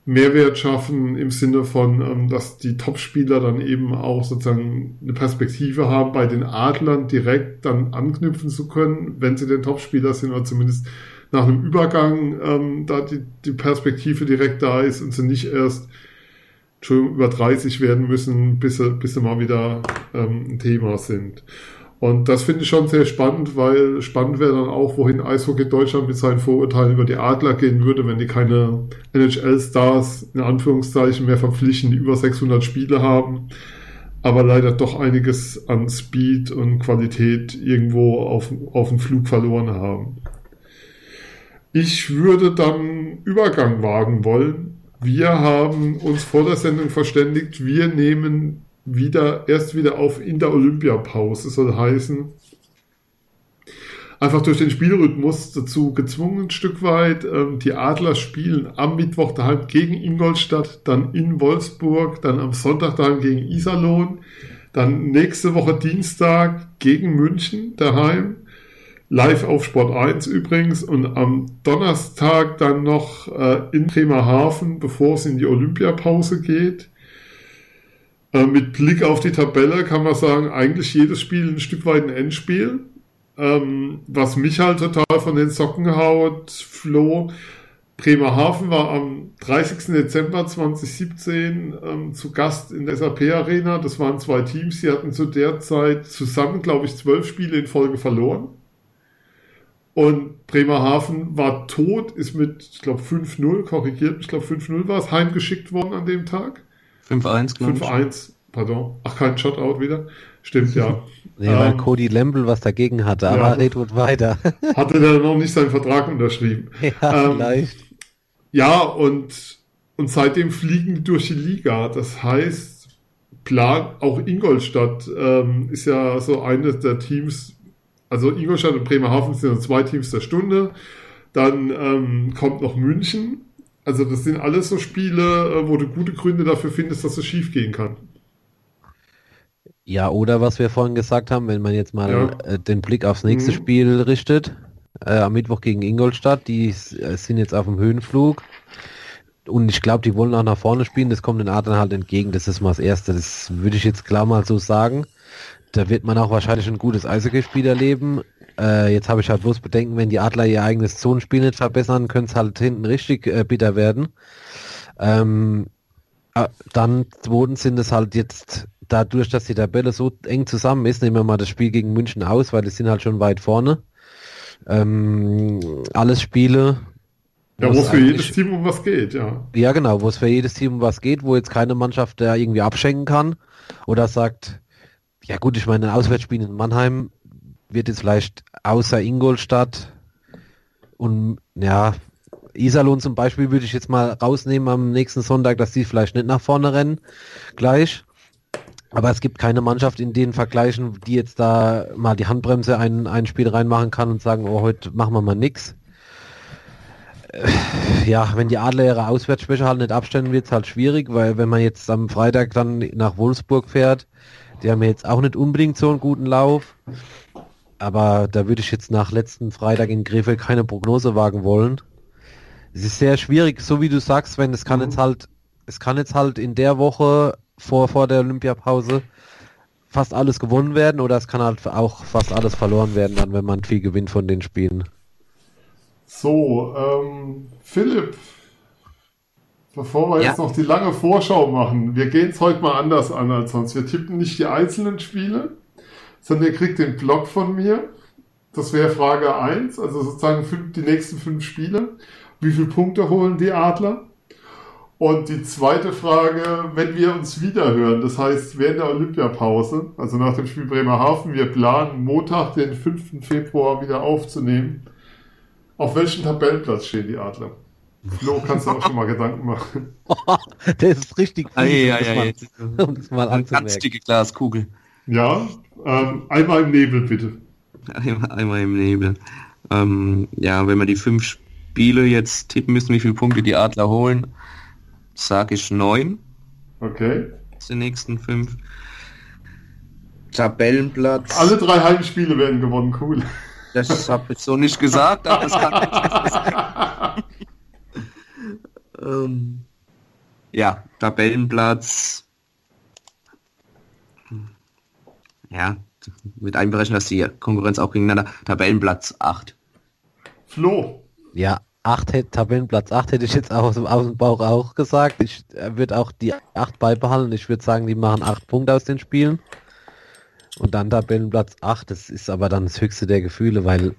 Mehrwert schaffen im Sinne von, ähm, dass die Topspieler dann eben auch sozusagen eine Perspektive haben, bei den Adlern direkt dann anknüpfen zu können, wenn sie den Topspieler sind oder zumindest nach einem Übergang ähm, da die, die Perspektive direkt da ist und sie nicht erst über 30 werden müssen, bis sie, bis sie mal wieder ähm, ein Thema sind. Und das finde ich schon sehr spannend, weil spannend wäre dann auch, wohin Eishockey Deutschland mit seinen Vorurteilen über die Adler gehen würde, wenn die keine NHL-Stars in Anführungszeichen mehr verpflichten, die über 600 Spiele haben, aber leider doch einiges an Speed und Qualität irgendwo auf, auf dem Flug verloren haben. Ich würde dann Übergang wagen wollen. Wir haben uns vor der Sendung verständigt, wir nehmen wieder, erst wieder auf in der Olympiapause, soll heißen, einfach durch den Spielrhythmus dazu gezwungen, ein Stück weit. Ähm, die Adler spielen am Mittwoch daheim gegen Ingolstadt, dann in Wolfsburg, dann am Sonntag daheim gegen Iserlohn, dann nächste Woche Dienstag gegen München daheim. Live auf Sport 1 übrigens und am Donnerstag dann noch äh, in Bremerhaven, bevor es in die Olympiapause geht. Äh, mit Blick auf die Tabelle kann man sagen, eigentlich jedes Spiel ein Stück weit ein Endspiel. Ähm, was mich halt total von den Socken haut, Flo, Bremerhaven war am 30. Dezember 2017 ähm, zu Gast in der SAP Arena. Das waren zwei Teams, die hatten zu der Zeit zusammen, glaube ich, zwölf Spiele in Folge verloren. Und Bremerhaven war tot, ist mit, ich glaube, 5-0, korrigiert, ich glaube 5-0 war es, heimgeschickt worden an dem Tag. 5-1, glaube ich. 5-1, pardon. Ach, kein Shotout wieder. Stimmt, ja. (laughs) Nee, weil Ähm, Cody Lamble was dagegen hatte, ja. aber red gut weiter. (laughs) Hatte der noch nicht seinen Vertrag unterschrieben. ja, Ähm, vielleicht. Ja, und, und seitdem fliegen die durch die Liga. Das heißt, Plan, auch Ingolstadt ähm, ist ja so eines der Teams, also Ingolstadt und Bremerhaven sind ja zwei Teams der Stunde. Dann ähm, kommt noch München. Also das sind alles so Spiele, äh, wo du gute Gründe dafür findest, dass es schief gehen kann. Ja, oder was wir vorhin gesagt haben, wenn man jetzt mal Ja. äh, den Blick aufs nächste Mhm. Spiel richtet, äh, am Mittwoch gegen Ingolstadt, die äh, sind jetzt auf dem Höhenflug und ich glaube, die wollen auch nach vorne spielen, das kommt den Adlern halt entgegen, das ist mal das Erste, das würde ich jetzt klar mal so sagen. Da wird man auch wahrscheinlich ein gutes Eishockeyspiel erleben. Äh, jetzt habe ich halt bloß Bedenken, wenn die Adler ihr eigenes Zonenspiel nicht verbessern, könnte es halt hinten richtig äh, bitter werden. Ähm, äh, dann zweitens sind es halt jetzt dadurch, dass die Tabelle so eng zusammen ist, nehmen wir mal das Spiel gegen München aus, weil die sind halt schon weit vorne. Ähm, alles Spiele. Ja, wo es für jedes Team um was geht, ja. ja, genau, wo es für jedes Team um was geht, wo jetzt keine Mannschaft da irgendwie abschenken kann oder sagt, ja gut, ich meine, ein Auswärtsspiel in Mannheim wird jetzt vielleicht außer Ingolstadt und ja, Iserlohn zum Beispiel würde ich jetzt mal rausnehmen am nächsten Sonntag, dass die vielleicht nicht nach vorne rennen gleich. Aber es gibt keine Mannschaft in den Vergleichen, die jetzt da mal die Handbremse ein, ein Spiel reinmachen kann und sagen, oh, heute machen wir mal nix ja, wenn die Adler ihre Auswärtsschwäche halt nicht abstellen, wird es halt schwierig, weil wenn man jetzt am Freitag dann nach Wolfsburg fährt, die haben jetzt auch nicht unbedingt so einen guten Lauf. Aber da würde ich jetzt nach letzten Freitag in Krefeld keine Prognose wagen wollen. Es ist sehr schwierig, so wie du sagst, wenn es kann Mhm. jetzt halt, es kann jetzt halt in der Woche vor, vor der Olympiapause fast alles gewonnen werden oder es kann halt auch fast alles verloren werden, dann wenn man viel gewinnt von den Spielen. So, ähm, Philipp, bevor wir Ja. jetzt noch die lange Vorschau machen, wir gehen es heute mal anders an als sonst. Wir tippen nicht die einzelnen Spiele, sondern ihr kriegt den Block von mir. Das wäre Frage 1, also sozusagen fünf, die nächsten fünf Spiele. Wie viele Punkte holen die Adler? Und die zweite Frage, wenn wir uns wiederhören, das heißt während der Olympiapause, also nach dem Spiel Bremerhaven, wir planen Montag, den 5. Februar wieder aufzunehmen. Auf welchem Tabellenplatz stehen die Adler? Flo, kannst du auch schon mal Gedanken machen. (laughs) das ist richtig um das ei, mal- jetzt- um das mal Eine ganz anzumerken. dicke Glaskugel. Ja, ähm, einmal im Nebel bitte. Einmal, einmal im Nebel. Ähm, ja, wenn wir die fünf Spiele jetzt tippen müssen, wie viele Punkte die Adler holen, sage ich neun. Okay. Die nächsten fünf. Tabellenplatz. Alle drei Heimspiele werden gewonnen, cool. Das habe ich so nicht gesagt, aber das kann (laughs) ähm, Ja, Tabellenplatz. Ja, mit einberechnen, dass die Konkurrenz auch gegeneinander. Tabellenplatz 8. Flo, Ja, acht hätte, Tabellenplatz 8 hätte ich jetzt auch aus dem, aus dem Bauch auch gesagt. Ich würde auch die 8 beibehalten. Ich würde sagen, die machen 8 Punkte aus den Spielen. Und dann Tabellenplatz 8, das ist aber dann das höchste der Gefühle, weil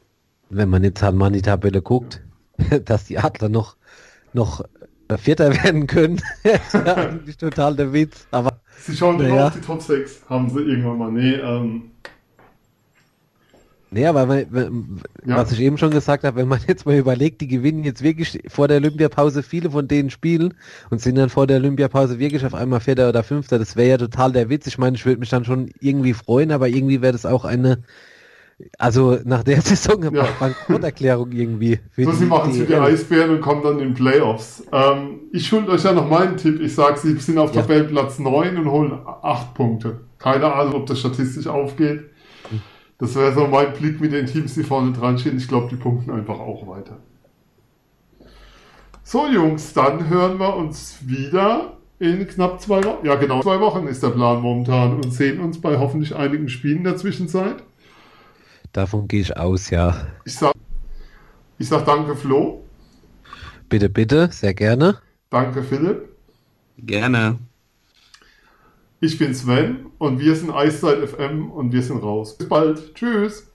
wenn man jetzt halt mal in die Tabelle guckt, (laughs) dass die Adler noch, noch äh, Vierter (laughs) werden können, (laughs) ist ja eigentlich total der Witz. Aber sie schauen immer Naja. auf die Top 6, haben sie irgendwann mal. Nee, ähm, aber wenn, wenn, Ja. was ich eben schon gesagt habe, wenn man jetzt mal überlegt, die gewinnen jetzt wirklich vor der Olympiapause viele von denen Spielen und sind dann vor der Olympiapause wirklich auf einmal Vierter oder Fünfter, das wäre ja total der Witz. Ich meine, ich würde mich dann schon irgendwie freuen, aber irgendwie wäre das auch eine, also nach der (laughs) Saison Ja. Bankrotterklärung irgendwie. so sie machen es wie die. Eisbären und kommen dann in Playoffs. Ähm, ich schulde euch ja noch meinen Tipp. Ich sage, sie sind auf Ja. Tabellenplatz 9 und holen 8 Punkte. Keine Ahnung, ob das statistisch aufgeht. Das wäre so mein Blick mit den Teams, die vorne dran stehen. Ich glaube, die punkten einfach auch weiter. So, Jungs, dann hören wir uns wieder in knapp zwei Wochen. Ja, genau, zwei Wochen ist der Plan momentan und sehen uns bei hoffentlich einigen Spielen in der Zwischenzeit. Davon gehe ich aus, ja. Ich sag, ich sag danke, Flo. Bitte, bitte, sehr gerne. Danke, Philipp. Gerne. Ich bin Sven und wir sind Eiszeit FM und wir sind raus. Bis bald. Tschüss.